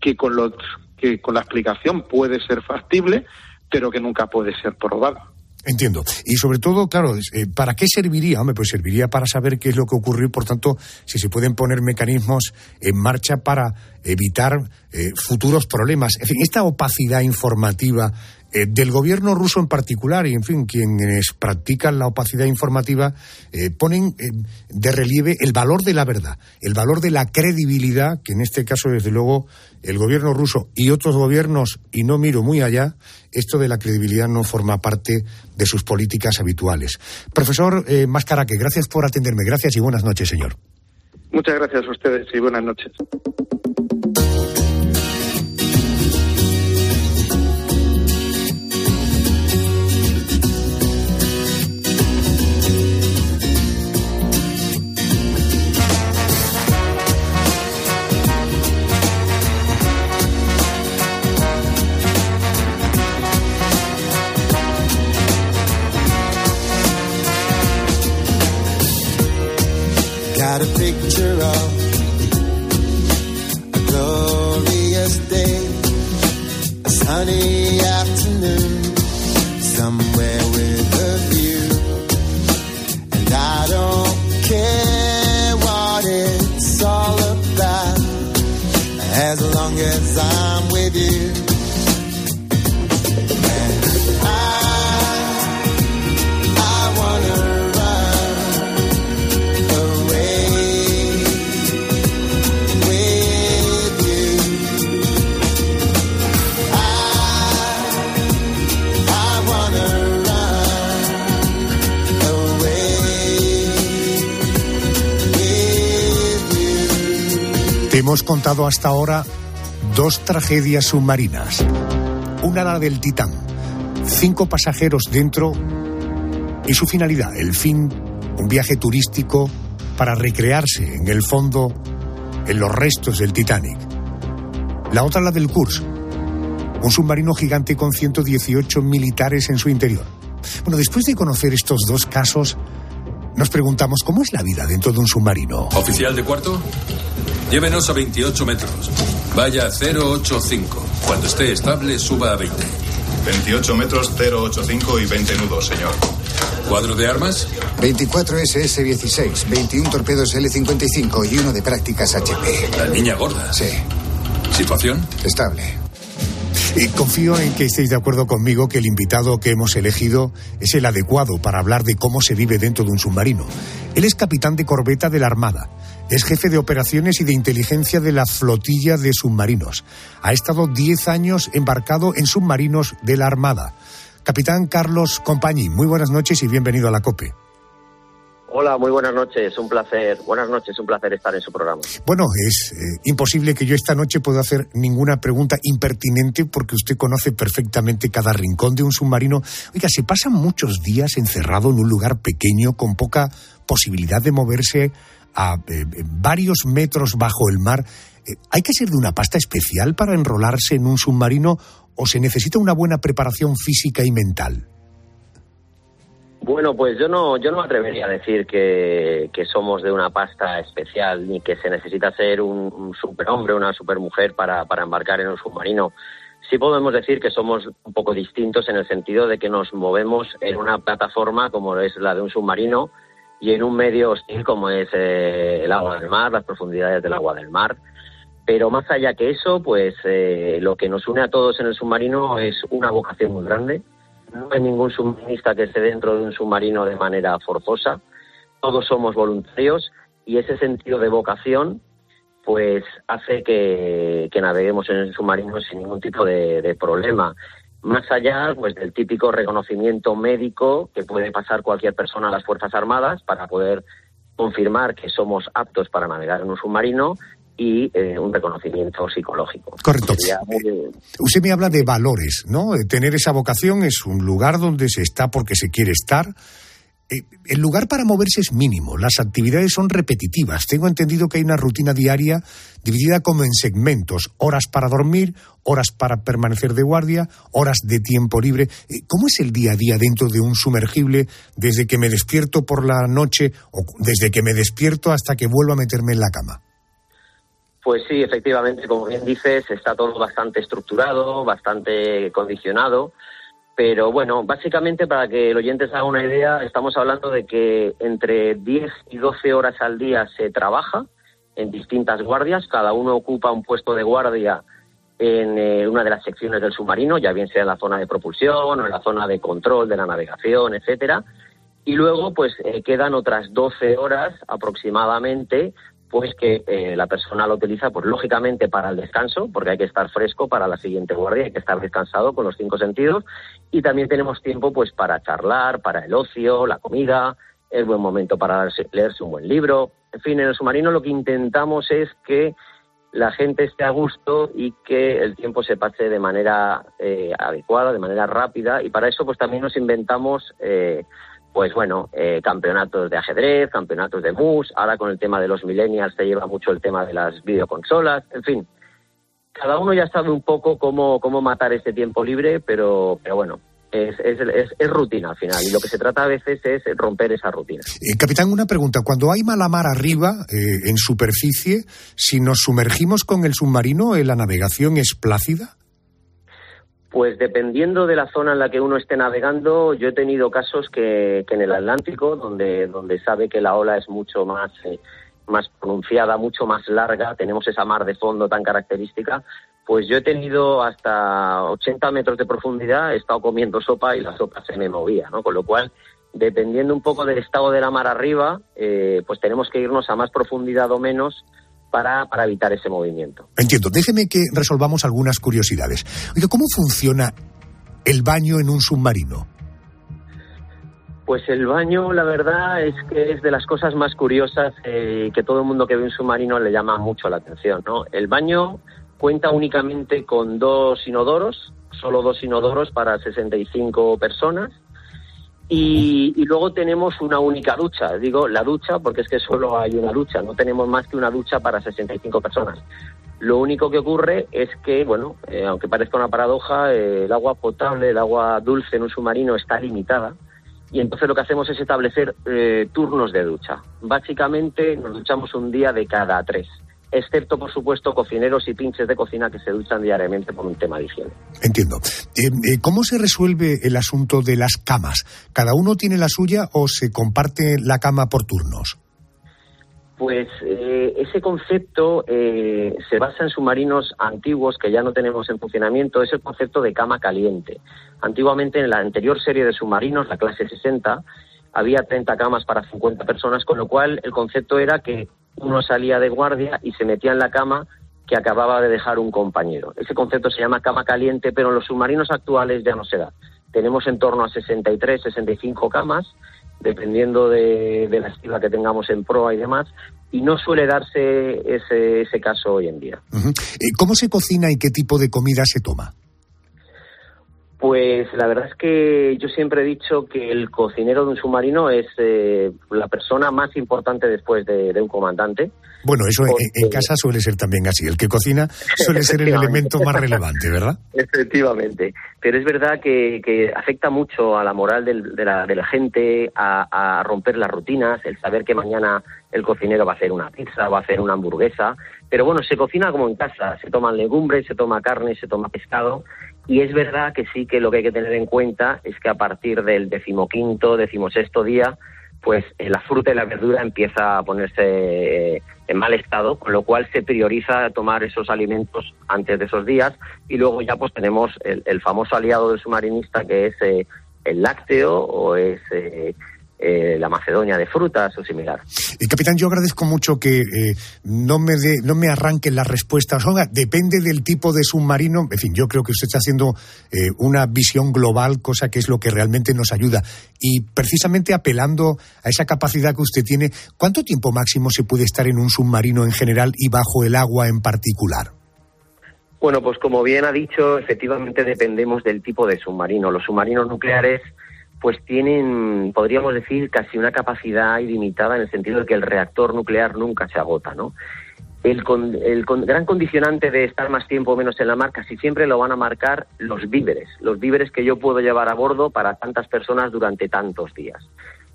que, con los, que con la explicación puede ser factible, pero que nunca puede ser probada. Entiendo. Y sobre todo, claro, eh, ¿para qué serviría? Hombre, pues serviría para saber qué es lo que ocurrió y, por tanto, si se pueden poner mecanismos en marcha para evitar eh, futuros problemas. En fin, esta opacidad informativa eh, del gobierno ruso en particular y, en fin, quienes practican la opacidad informativa eh, ponen eh, de relieve el valor de la verdad, el valor de la credibilidad, que en este caso, desde luego, el gobierno ruso y otros gobiernos, y no miro muy allá, esto de la credibilidad no forma parte de sus políticas habituales. Profesor Mascaraque, gracias por atenderme. Gracias y buenas noches, señor. Muchas gracias a ustedes y buenas noches. Got a picture of a glorious day, a sunny afternoon, somewhere with a view. And I don't care what it's all about, as long as I'm hemos contado hasta ahora dos tragedias submarinas. Una la del Titán, cinco pasajeros dentro y su finalidad, el fin, un viaje turístico para recrearse en el fondo en los restos del Titanic. La otra la del Kursk, un submarino gigante con 118 militares en su interior. Bueno, después de conocer estos dos casos, nos preguntamos cómo es la vida dentro de un submarino. Oficial de cuarto, llévenos a 28 metros. Vaya a 085. Cuando esté estable, suba a 20. 28 metros 085 y 20 nudos, señor. ¿Cuadro de armas? 24 SS-16, 21 torpedos L-55 y uno de prácticas HP. La niña gorda. Sí. ¿Situación? Estable. Y confío en que estéis de acuerdo conmigo que el invitado que hemos elegido es el adecuado para hablar de cómo se vive dentro de un submarino. Él es capitán de corbeta de la Armada. Es jefe de operaciones y de inteligencia de la flotilla de submarinos. Ha estado 10 años embarcado en submarinos de la Armada. Capitán Carlos Compañí, muy buenas noches y bienvenido a la COPE. Hola, muy buenas noches, un placer. Buenas noches, un placer estar en su programa. Bueno, es eh, imposible que yo esta noche pueda hacer ninguna pregunta impertinente porque usted conoce perfectamente cada rincón de un submarino. Oiga, se pasan muchos días encerrado en un lugar pequeño con poca posibilidad de moverse a eh, varios metros bajo el mar. Eh, ¿Hay que ser de una pasta especial para enrolarse en un submarino o se necesita una buena preparación física y mental? Bueno, pues yo no, yo no atrevería a decir que, que somos de una pasta especial ni que se necesita ser un, un superhombre, una supermujer para, para embarcar en un submarino. Sí podemos decir que somos un poco distintos en el sentido de que nos movemos en una plataforma como es la de un submarino y en un medio hostil como es eh, el agua del mar, las profundidades del agua del mar. Pero más allá que eso, pues eh, lo que nos une a todos en el submarino es una vocación muy grande. No hay ningún submarinista que esté dentro de un submarino de manera forzosa. Todos somos voluntarios y ese sentido de vocación pues hace que, que naveguemos en el submarino sin ningún tipo de, de problema. Más allá pues del típico reconocimiento médico que puede pasar cualquier persona a las Fuerzas Armadas para poder confirmar que somos aptos para navegar en un submarino y eh, un reconocimiento psicológico. Correcto. Muy- Usted me habla de valores, ¿no? Eh, Tener esa vocación es un lugar donde se está porque se quiere estar. Eh, El lugar para moverse es mínimo, las actividades son repetitivas. Tengo entendido que hay una rutina diaria dividida como en segmentos, horas para dormir, horas para permanecer de guardia, horas de tiempo libre. Eh, ¿Cómo es el día a día dentro de un sumergible desde que me despierto por la noche o desde que me despierto hasta que vuelvo a meterme en la cama? Pues sí, efectivamente, como bien dices, está todo bastante estructurado, bastante condicionado. Pero bueno, básicamente para que el oyente se haga una idea, estamos hablando de que entre 10 y 12 horas al día se trabaja en distintas guardias, cada uno ocupa un puesto de guardia en eh, una de las secciones del submarino, ya bien sea en la zona de propulsión o en la zona de control de la navegación, etcétera. Y luego, pues eh, quedan otras 12 horas aproximadamente, pues que eh, la persona lo utiliza, pues lógicamente para el descanso, porque hay que estar fresco para la siguiente guardia, hay que estar descansado con los cinco sentidos. Y también tenemos tiempo, pues para charlar, para el ocio, la comida, el buen momento para leerse- leerse un buen libro. En fin, en el submarino lo que intentamos es que la gente esté a gusto y que el tiempo se pase de manera eh, adecuada, de manera rápida. Y para eso, pues también nos inventamos, eh, pues bueno, eh, campeonatos de ajedrez, campeonatos de mus. Ahora con el tema de los millennials se lleva mucho el tema de las videoconsolas. En fin, cada uno ya sabe un poco cómo, cómo matar este tiempo libre, pero, pero bueno, es, es, rutina al final. Y lo que se trata a veces es romper esa rutina. Eh, capitán, una pregunta. Cuando hay mala mar arriba, eh, en superficie, si nos sumergimos con el submarino, eh, ¿la navegación es plácida? Pues dependiendo de la zona en la que uno esté navegando, yo he tenido casos que, que en el Atlántico, donde, donde sabe que la ola es mucho más, eh, más pronunciada, mucho más larga, tenemos esa mar de fondo tan característica, pues yo he tenido hasta 80 metros de profundidad, he estado comiendo sopa y la sopa se me movía, ¿no? Con lo cual, dependiendo un poco del estado de la mar arriba, eh, pues tenemos que irnos a más profundidad o menos para, para evitar ese movimiento. Entiendo. Déjeme que resolvamos algunas curiosidades. Oiga, ¿cómo funciona el baño en un submarino? Pues el baño, la verdad, es que es de las cosas más curiosas eh, que todo el mundo que ve un submarino le llama mucho la atención, ¿no? El baño cuenta únicamente con dos inodoros, solo dos inodoros para 65 personas. Y, y luego tenemos una única ducha, digo la ducha porque es que solo hay una ducha, no tenemos más que una ducha para 65 personas. Lo único que ocurre es que, bueno, eh, aunque parezca una paradoja, eh, el agua potable, el agua dulce en un submarino está limitada y entonces lo que hacemos es establecer eh, turnos de ducha. Básicamente nos duchamos un día de cada tres, excepto por supuesto cocineros y pinches de cocina que se duchan diariamente por un tema de higiene. Entiendo. Eh, eh, ¿Cómo se resuelve el asunto de las camas? ¿Cada uno tiene la suya o se comparte la cama por turnos? Pues eh, ese concepto eh, se basa en submarinos antiguos que ya no tenemos en funcionamiento, es el concepto de cama caliente. Antiguamente en la anterior serie de submarinos, la clase 60, había 30 camas para 50 personas, con lo cual el concepto era que uno salía de guardia y se metía en la cama que acababa de dejar un compañero. Ese concepto se llama cama caliente, pero en los submarinos actuales ya no se da. Tenemos en torno a 63, 65 camas, dependiendo de, la estiva que tengamos en proa y demás, y no suele darse ese, ese caso hoy en día. Eh, ¿Cómo se cocina y qué tipo de comida se toma? Pues la verdad es que yo siempre he dicho que el cocinero de un submarino es eh, la persona más importante después de, de un comandante. Bueno, eso en, casa suele ser también así. El que cocina suele ser el elemento más relevante, ¿verdad? Efectivamente, pero es verdad que, que afecta mucho a la moral del- de, la, de la gente, a, a romper las rutinas, el saber que mañana el cocinero va a hacer una pizza, va a hacer una hamburguesa, pero bueno, se cocina como en casa, se toman legumbres, se toma carne, se toma pescado, y es verdad que sí que lo que hay que tener en cuenta es que a partir del decimoquinto, decimosexto día, pues eh, la fruta y la verdura empieza a ponerse eh, en mal estado, con lo cual se prioriza tomar esos alimentos antes de esos días. Y luego ya pues tenemos el, famoso aliado del submarinista que es eh, el lácteo o es eh, la Macedonia de frutas o similar. Y capitán, yo agradezco mucho que eh, no me dé- no me arranquen las respuestas. Oiga, depende del tipo de submarino. En fin, yo creo que usted está haciendo eh, una visión global, cosa que es lo que realmente nos ayuda. Y precisamente apelando a esa capacidad que usted tiene, ¿cuánto tiempo máximo se puede estar en un submarino en general y bajo el agua en particular? Bueno, pues como bien ha dicho, efectivamente dependemos del tipo de submarino. Los submarinos nucleares pues tienen, podríamos decir, casi una capacidad ilimitada en el sentido de que el reactor nuclear nunca se agota, ¿no? El, con- el con- gran condicionante de estar más tiempo o menos en la mar casi siempre lo van a marcar los víveres, los víveres que yo puedo llevar a bordo para tantas personas durante tantos días.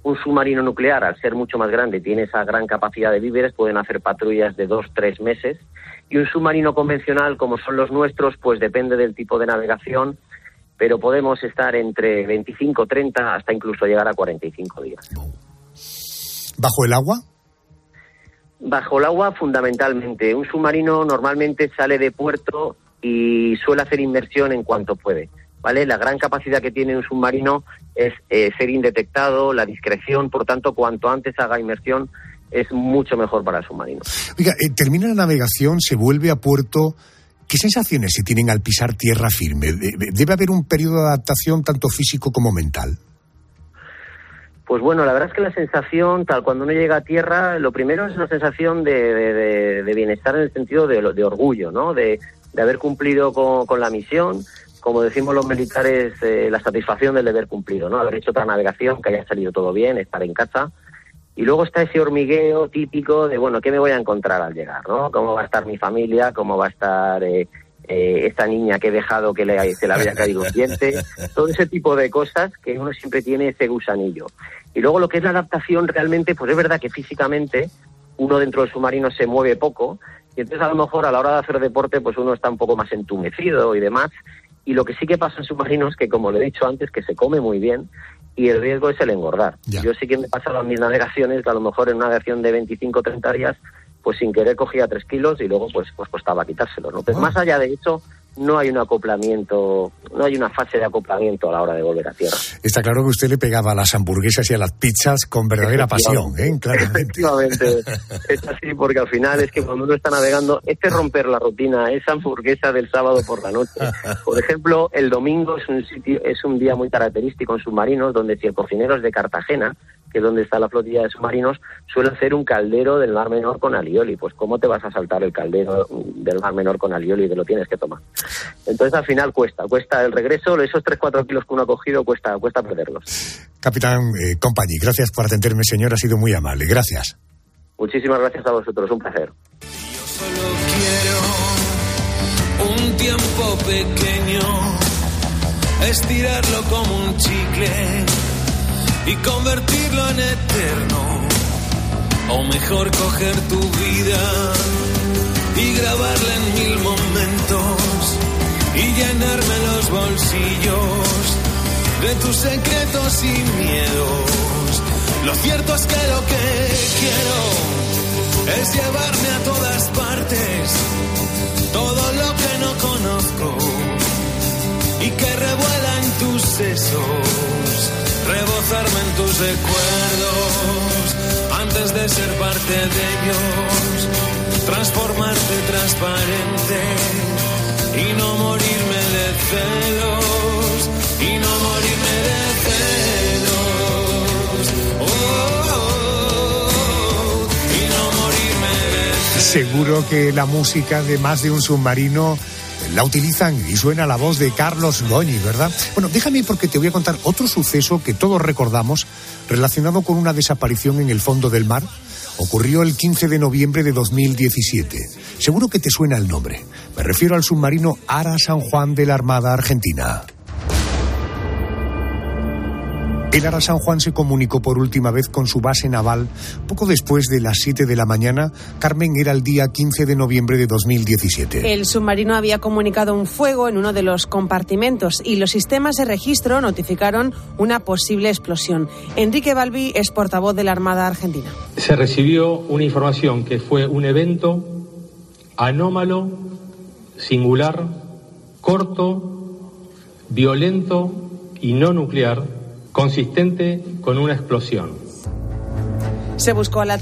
Un submarino nuclear, al ser mucho más grande, tiene esa gran capacidad de víveres, pueden hacer patrullas de dos, tres meses. Y un submarino convencional, como son los nuestros, pues depende del tipo de navegación, pero podemos estar entre 25, 30, hasta incluso llegar a 45 días. ¿Bajo el agua? Bajo el agua, fundamentalmente. Un submarino normalmente sale de puerto y suele hacer inmersión en cuanto puede. ¿Vale? La gran capacidad que tiene un submarino es eh, ser indetectado, la discreción, por tanto, cuanto antes haga inmersión es mucho mejor para el submarino. Oiga, eh, termina la navegación, se vuelve a puerto. ¿Qué sensaciones se tienen al pisar tierra firme? De- de- Debe haber un periodo de adaptación tanto físico como mental. Pues bueno, la verdad es que la sensación, tal cuando uno llega a tierra, lo primero es una sensación de, de- bienestar en el sentido de, de orgullo, ¿no? De, haber cumplido con, con la misión, como decimos los militares, eh, la satisfacción del deber cumplido, ¿no? Haber hecho otra navegación, que haya salido todo bien, estar en casa. Y luego está ese hormigueo típico de, bueno, ¿qué me voy a encontrar al llegar, no? ¿Cómo va a estar mi familia? ¿Cómo va a estar eh, eh, esta niña que he dejado que le, se le había caído un diente? Todo ese tipo de cosas que uno siempre tiene ese gusanillo. Y luego lo que es la adaptación realmente, pues es verdad que físicamente uno dentro del submarino se mueve poco y entonces a lo mejor a la hora de hacer deporte pues uno está un poco más entumecido y demás. Y lo que sí que pasa en submarinos que como lo he dicho antes, que se come muy bien y el riesgo es el engordar. Yo sí que me he pasado en mis navegaciones que a lo mejor en una navegación de 25 o 30 días pues sin querer cogía 3 kilos y luego pues, pues costaba quitárselo. ¿no? Pero más allá de eso no hay un acoplamiento, no hay una fase de acoplamiento a la hora de volver a tierra. Está claro que usted le pegaba a las hamburguesas y a las pizzas con verdadera pasión, ¿eh? Claramente. Efectivamente, es así porque al final es que cuando uno está navegando, este romper la rutina, esa hamburguesa del sábado por la noche. Por ejemplo, el domingo es un sitio, es un día muy característico en submarinos, donde si el cocinero es de Cartagena, que es donde está la flotilla de submarinos, suele hacer un caldero del Mar Menor con alioli. Pues ¿cómo te vas a saltar el caldero del Mar Menor con alioli? Te lo tienes que tomar. Entonces al final cuesta, cuesta el regreso, esos 3-4 kilos que uno ha cogido, cuesta, cuesta perderlos. Capitán eh, gracias por atenderme, señor. Ha sido muy amable. Gracias. Muchísimas gracias a vosotros, un placer. un tiempo pequeño, estirarlo como un chicle y convertirlo en eterno. O mejor coger tu vida y grabarla en mil momentos y llenarme los bolsillos de tus secretos y miedos. Lo cierto es que lo que quiero es llevarme a todas partes todo lo que no conozco y que revuela en tus sesos, rebozarme en tus recuerdos antes de ser parte de ellos, transformarte transparente y no morirme de celos y no morirme de celos. Oh, y no morirme de Seguro que la música de más de un submarino la utilizan y suena la voz de Carlos Goñi, ¿verdad? Bueno, déjame porque te voy a contar otro suceso que todos recordamos relacionado con una desaparición en el fondo del mar. Ocurrió el 15 de noviembre de 2017. Seguro que te suena el nombre. Me refiero al submarino Ara San Juan de la Armada Argentina. El Ara San Juan se comunicó por última vez con su base naval poco después de las 7 de la mañana. Carmen era el día 15 de noviembre de 2017. El submarino había comunicado un fuego en uno de los compartimentos y los sistemas de registro notificaron una posible explosión. Enrique Balbi es portavoz de la Armada Argentina. se recibió una información que fue un evento anómalo, singular, corto, violento y no nuclear consistente con una explosión. Se buscó a la,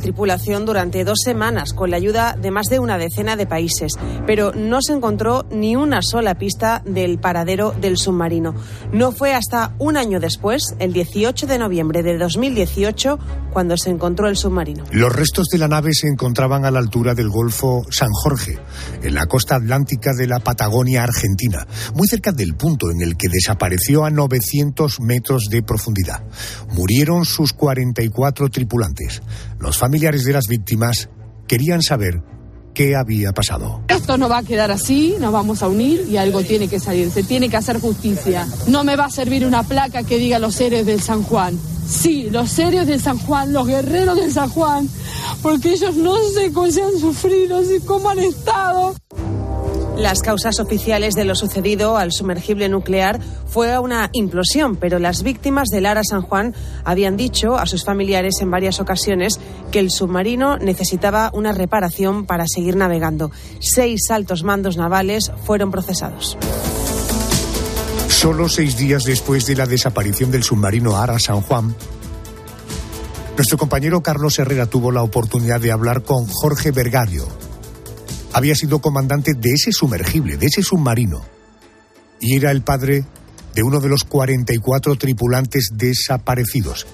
tripulación durante dos semanas con la ayuda de más de una decena de países, pero no se encontró ni una sola pista del paradero del submarino. No fue hasta un año después, el 18 de noviembre de 2018, cuando se encontró el submarino. Los restos de la nave se encontraban a la altura del Golfo San Jorge, en la costa atlántica de la Patagonia Argentina, muy cerca del punto en el que desapareció a 900 metros de profundidad. Murieron sus 44 tripulantes tripulantes. Los familiares de las víctimas querían saber qué había pasado. Esto no va a quedar así, nos vamos a unir y algo tiene que salir, se tiene que hacer justicia. No me va a servir una placa que diga los seres del San Juan. Sí, los seres del San Juan, los guerreros del San Juan, porque ellos no sé cómo se han sufrido, cómo han estado. Las causas oficiales de lo sucedido al sumergible nuclear fue una implosión, pero las víctimas del Lara San Juan habían dicho a sus familiares en varias ocasiones que el submarino necesitaba una reparación para seguir navegando. Seis altos mandos navales fueron procesados. Solo seis días después de la desaparición del submarino Ara San Juan, nuestro compañero Carlos Herrera tuvo la oportunidad de hablar con Jorge Vergario, había sido comandante de ese sumergible, de ese submarino, y era el padre de uno de los 44 tripulantes desaparecidos,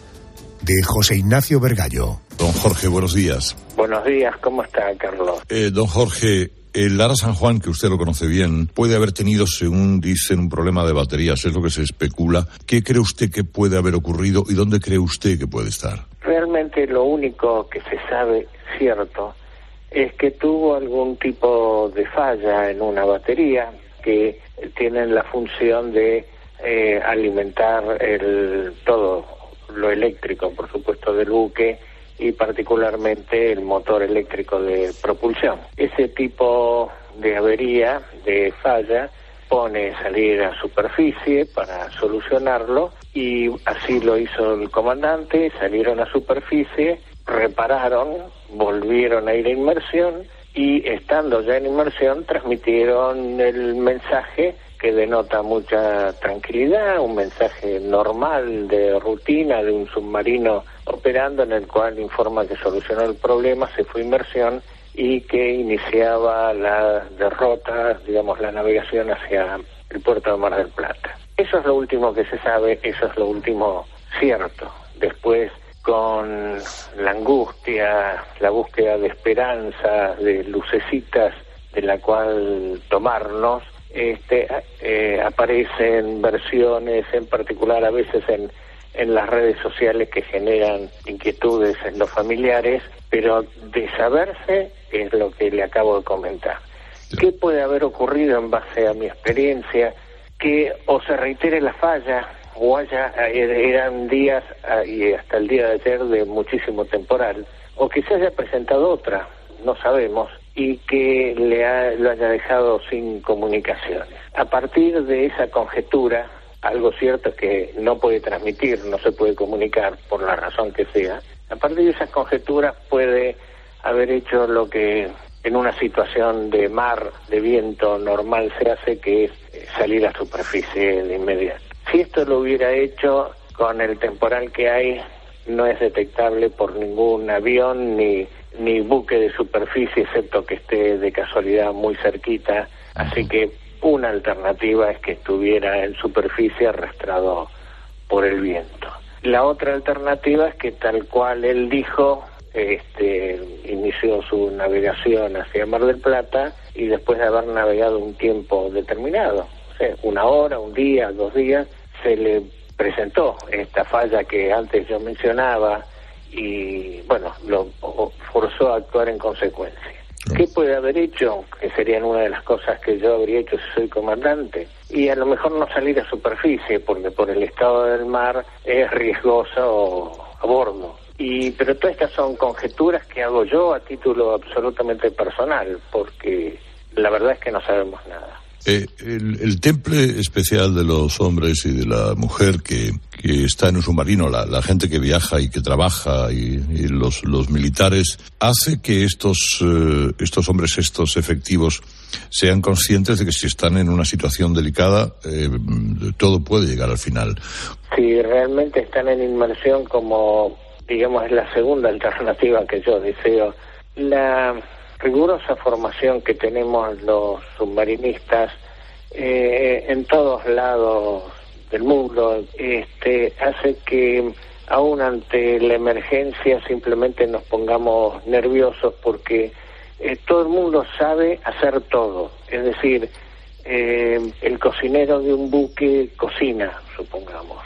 de José Ignacio Vergallo. Don Jorge, buenos días. Buenos días, ¿cómo está, Carlos? Eh, don Jorge, el Lara San Juan, que usted lo conoce bien, puede haber tenido, según dicen, un problema de baterías, es lo que se especula. ¿Qué cree usted que puede haber ocurrido y dónde cree usted que puede estar? Realmente lo único que se sabe cierto es que tuvo algún tipo de falla en una batería que tienen la función de eh, alimentar el todo lo eléctrico, por supuesto, del buque y particularmente el motor eléctrico de propulsión. Ese tipo de avería, de falla, pone salir a superficie para solucionarlo y así lo hizo el comandante, salieron a superficie, repararon volvieron a ir a inmersión y estando ya en inmersión transmitieron el mensaje que denota mucha tranquilidad, un mensaje normal de rutina de un submarino operando en el cual informa que solucionó el problema, se fue a inmersión y que iniciaba la derrota, digamos, la navegación hacia el puerto de Mar del Plata. Eso es lo último que se sabe, eso es lo último cierto. Después con la angustia, la búsqueda de esperanza, de lucecitas de la cual tomarnos, este, eh, aparecen versiones, en particular a veces en, en las redes sociales que generan inquietudes en los familiares, pero de saberse es lo que le acabo de comentar. ¿Qué puede haber ocurrido en base a mi experiencia? Que o se reitere la falla o haya, eh, eran días ah, y hasta el día de ayer de muchísimo temporal, o que se haya presentado otra, no sabemos, y que le lo haya dejado sin comunicaciones. A partir de esa conjetura, algo cierto que no puede transmitir, no se puede comunicar por la razón que sea, a partir de esas conjeturas puede haber hecho lo que en una situación de mar, de viento normal se hace, que es eh, salir a superficie de inmediato. Si esto lo hubiera hecho con el temporal que hay, no es detectable por ningún avión ni, ni buque de superficie, excepto que esté de casualidad muy cerquita. Así que una alternativa es que estuviera en superficie arrastrado por el viento. La otra alternativa es que tal cual él dijo, este, inició su navegación hacia Mar del Plata y después de haber navegado un tiempo determinado, una hora, un día, dos días, se le presentó esta falla que antes yo mencionaba y bueno, lo forzó a actuar en consecuencia. ¿Qué puede haber hecho? Que serían una de las cosas que yo habría hecho si soy comandante. Y a lo mejor no salir a superficie, porque por el estado del mar es riesgoso a bordo. Y, pero todas estas son conjeturas que hago yo a título absolutamente personal, porque la verdad es que no sabemos nada. Eh, el, temple especial de los hombres y de la mujer que, que está en un submarino, la, gente que viaja y que trabaja y, los, los, militares, hace que estos, eh, estos hombres, estos efectivos, sean conscientes de que si están en una situación delicada, eh, todo puede llegar al final. Si realmente están en inmersión como, digamos, es la segunda alternativa que yo deseo. La rigurosa formación que tenemos los submarinistas eh, en todos lados del mundo este, hace que aún ante la emergencia simplemente nos pongamos nerviosos porque eh, todo el mundo sabe hacer todo. Es decir, eh, el cocinero de un buque cocina, supongamos.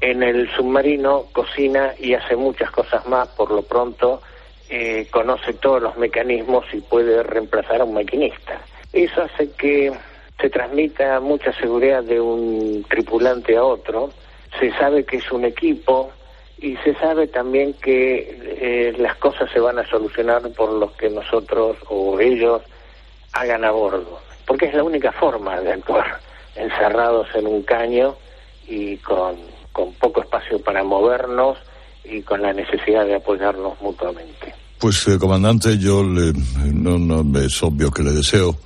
En el submarino cocina y hace muchas cosas más, por lo pronto eh, conoce todos los mecanismos y puede reemplazar a un maquinista. Eso hace que se transmita mucha seguridad de un tripulante a otro, se sabe que es un equipo y se sabe también que eh, las cosas se van a solucionar por los que nosotros o ellos hagan a bordo, porque es la única forma de actuar encerrados en un caño y con, con poco espacio para movernos y con la necesidad de apoyarnos mutuamente. Pues, eh, comandante, yo le, no, no, es obvio que le deseo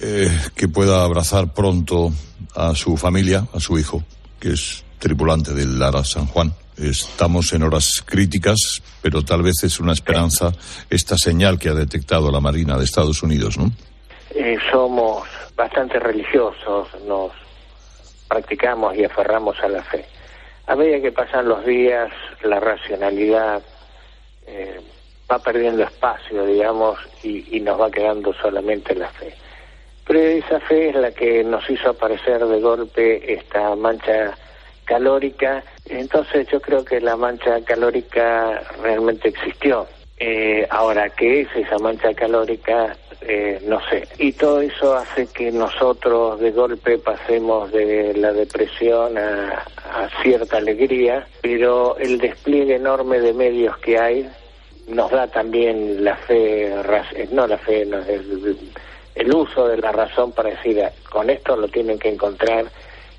eh, que pueda abrazar pronto a su familia, a su hijo, que es tripulante del Lara San Juan. Estamos en horas críticas, pero tal vez es una esperanza esta señal que ha detectado la Marina de Estados Unidos, ¿no? Eh, somos bastante religiosos, nos practicamos y aferramos a la fe. A medida que pasan los días, la racionalidad eh, va perdiendo espacio, digamos, y, nos va quedando solamente la fe. Pero esa fe es la que nos hizo aparecer de golpe esta mancha calórica. Entonces yo creo que la mancha calórica realmente existió. Eh, ahora, ¿qué es esa mancha calórica? Eh, no sé. Y todo eso hace que nosotros de golpe pasemos de la depresión a, cierta alegría, pero el despliegue enorme de medios que hay nos da también la fe, eh, no la fe, el, uso de la razón para decir, ah, con esto lo tienen que encontrar.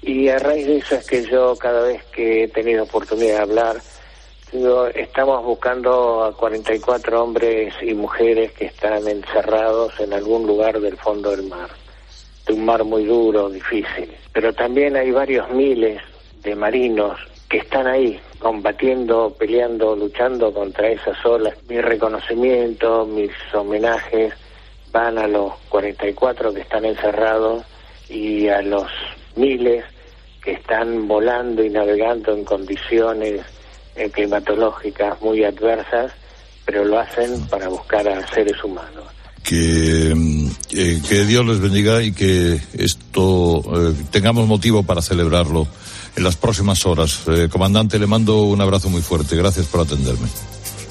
Y a raíz de eso es que yo cada vez que he tenido oportunidad de hablar, estamos buscando a 44 hombres y mujeres que están encerrados en algún lugar del fondo del mar, de un mar muy duro, difícil. Pero también hay varios miles de marinos que están ahí, combatiendo, peleando, luchando contra esas olas. Mi reconocimiento, mis homenajes van a los 44 que están encerrados y a los miles que están volando y navegando en condiciones eh, climatológicas muy adversas, pero lo hacen para buscar a seres humanos. Que, eh, que Dios les bendiga y que esto eh, tengamos motivo para celebrarlo en las próximas horas. Eh, comandante, le mando un abrazo muy fuerte. Gracias por atenderme.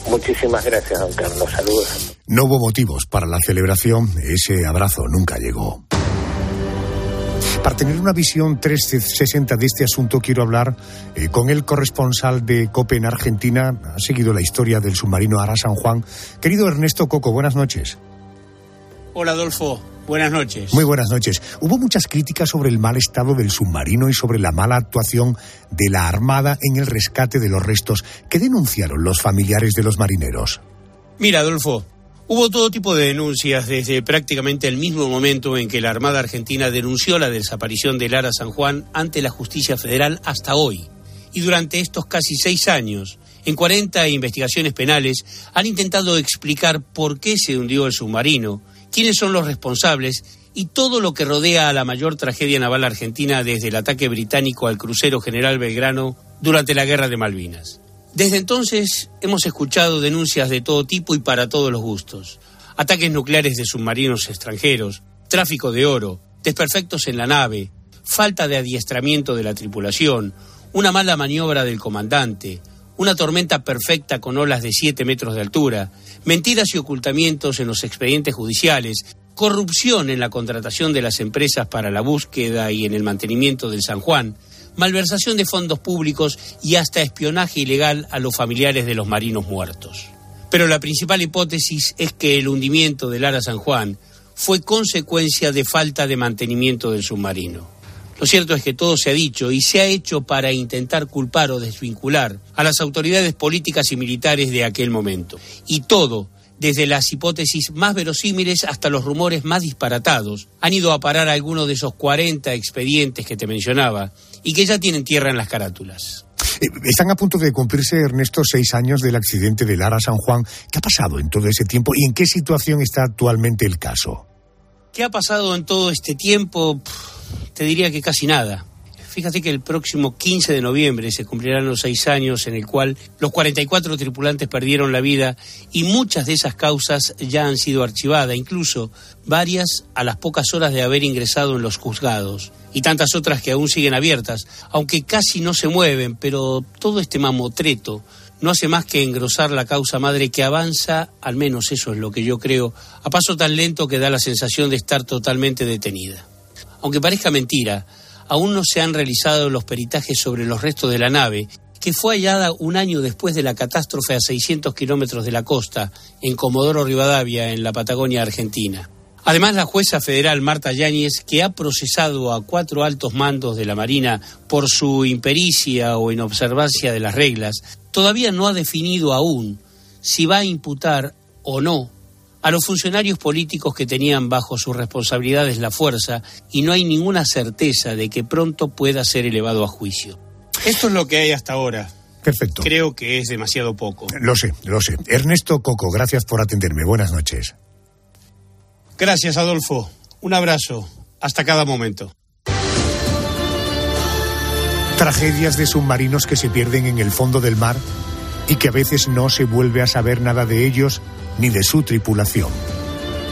Muchísimas gracias, don Carlos. Saludos. No hubo motivos para la celebración. Ese abrazo nunca llegó. Para tener una visión 360 de este asunto, quiero hablar eh, con el corresponsal de COPE en Argentina. Ha seguido la historia del submarino Ara San Juan. Querido Ernesto Coco, buenas noches. Hola, Adolfo. Buenas noches. Muy buenas noches. Hubo muchas críticas sobre el mal estado del submarino y sobre la mala actuación de la Armada en el rescate de los restos. ¿Qué denunciaron los familiares de los marineros? Mira, Adolfo, hubo todo tipo de denuncias desde prácticamente el mismo momento en que la Armada Argentina denunció la desaparición de Lara San Juan ante la justicia federal hasta hoy. Y durante estos casi seis años, en 40 investigaciones penales, han intentado explicar por qué se hundió el submarino quiénes son los responsables y todo lo que rodea a la mayor tragedia naval argentina desde el ataque británico al crucero General Belgrano durante la Guerra de Malvinas. Desde entonces hemos escuchado denuncias de todo tipo y para todos los gustos. Ataques nucleares de submarinos extranjeros, tráfico de oro, desperfectos en la nave, falta de adiestramiento de la tripulación, una mala maniobra del comandante, una tormenta perfecta con olas de 7 metros de altura, mentiras y ocultamientos en los expedientes judiciales, corrupción en la contratación de las empresas para la búsqueda y en el mantenimiento del San Juan, malversación de fondos públicos y hasta espionaje ilegal a los familiares de los marinos muertos. Pero la principal hipótesis es que el hundimiento del Ara San Juan fue consecuencia de falta de mantenimiento del submarino. Lo cierto es que todo se ha dicho y se ha hecho para intentar culpar o desvincular a las autoridades políticas y militares de aquel momento. Y todo, desde las hipótesis más verosímiles hasta los rumores más disparatados, han ido a parar algunos de esos 40 expedientes que te mencionaba y que ya tienen tierra en las carátulas. Eh, Están a punto de cumplirse, Ernesto, seis años del accidente de Lara San Juan. ¿Qué ha pasado en todo ese tiempo y en qué situación está actualmente el caso? ¿Qué ha pasado en todo este tiempo? Te diría que casi nada. Fíjate que el próximo 15 de noviembre se cumplirán los seis años en el cual los 44 tripulantes perdieron la vida y muchas de esas causas ya han sido archivadas, incluso varias a las pocas horas de haber ingresado en los juzgados y tantas otras que aún siguen abiertas, aunque casi no se mueven, pero todo este mamotreto no hace más que engrosar la causa madre que avanza, al menos eso es lo que yo creo, a paso tan lento que da la sensación de estar totalmente detenida. Aunque parezca mentira, aún no se han realizado los peritajes sobre los restos de la nave, que fue hallada un año después de la catástrofe a 600 kilómetros de la costa, en Comodoro Rivadavia, en la Patagonia Argentina. Además, la jueza federal Marta Yáñez, que ha procesado a cuatro altos mandos de la Marina por su impericia o inobservancia de las reglas, todavía no ha definido aún si va a imputar o no a los funcionarios políticos que tenían bajo sus responsabilidades la fuerza y no hay ninguna certeza de que pronto pueda ser elevado a juicio. Esto es lo que hay hasta ahora. Perfecto. Creo que es demasiado poco. Lo sé, lo sé. Ernesto Coco, gracias por atenderme. Buenas noches. Gracias, Adolfo. Un abrazo. Hasta cada momento. Tragedias de submarinos que se pierden en el fondo del mar y que a veces no se vuelve a saber nada de ellos ni de su tripulación.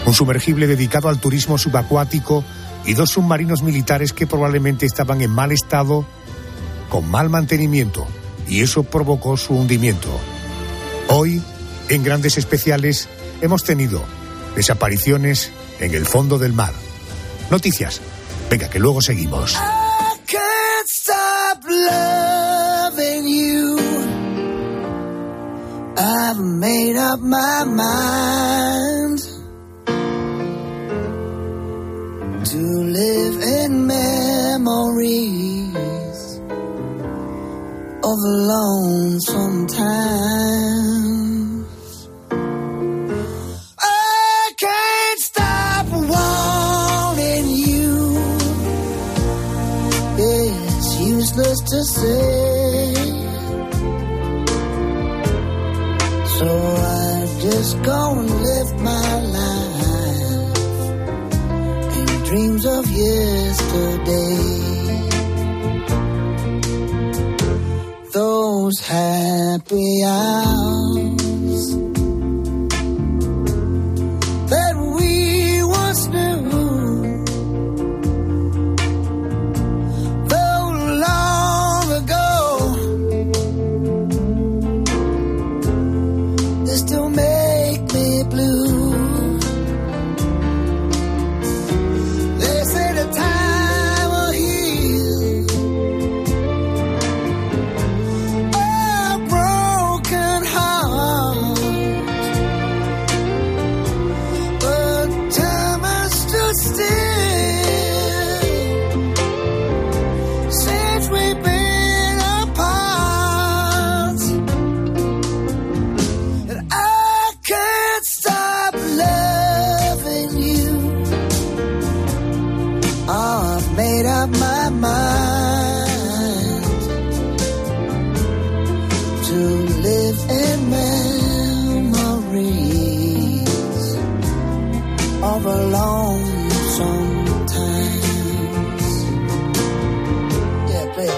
Un sumergible dedicado al turismo subacuático y dos submarinos militares que probablemente estaban en mal estado, con mal mantenimiento, y eso provocó su hundimiento. Hoy, en grandes especiales, hemos tenido desapariciones en el fondo del mar. Noticias. Venga, que luego seguimos. I've made up my mind to live in memories of the lonesome times. Yesterday. Those happy hours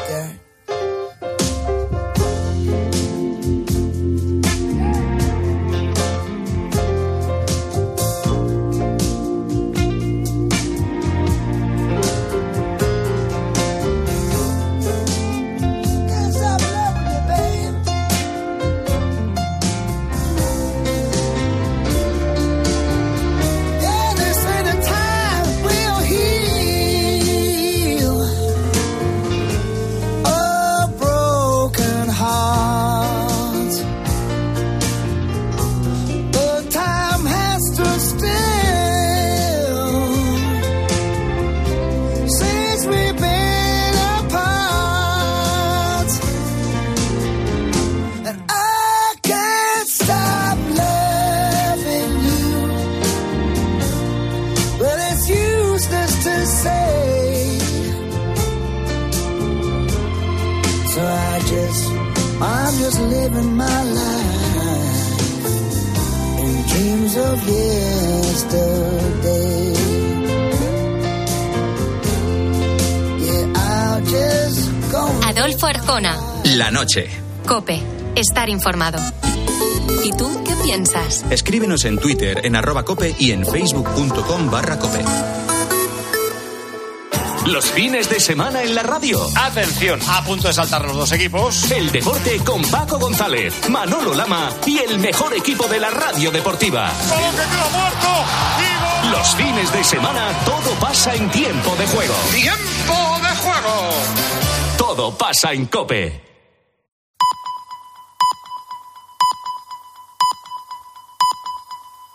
girl. Estar informado. ¿Y tú qué piensas? Escríbenos en Twitter, en arroba cope y en facebook.com barra cope. Los fines de semana en la radio. Atención, a punto de saltar los dos equipos. El deporte con Paco González, Manolo Lama y el mejor equipo de la radio deportiva. ¡Balón que queda muerto! ¡Y gol! Los fines de semana todo pasa en tiempo de juego. ¡Tiempo de juego! Todo pasa en cope.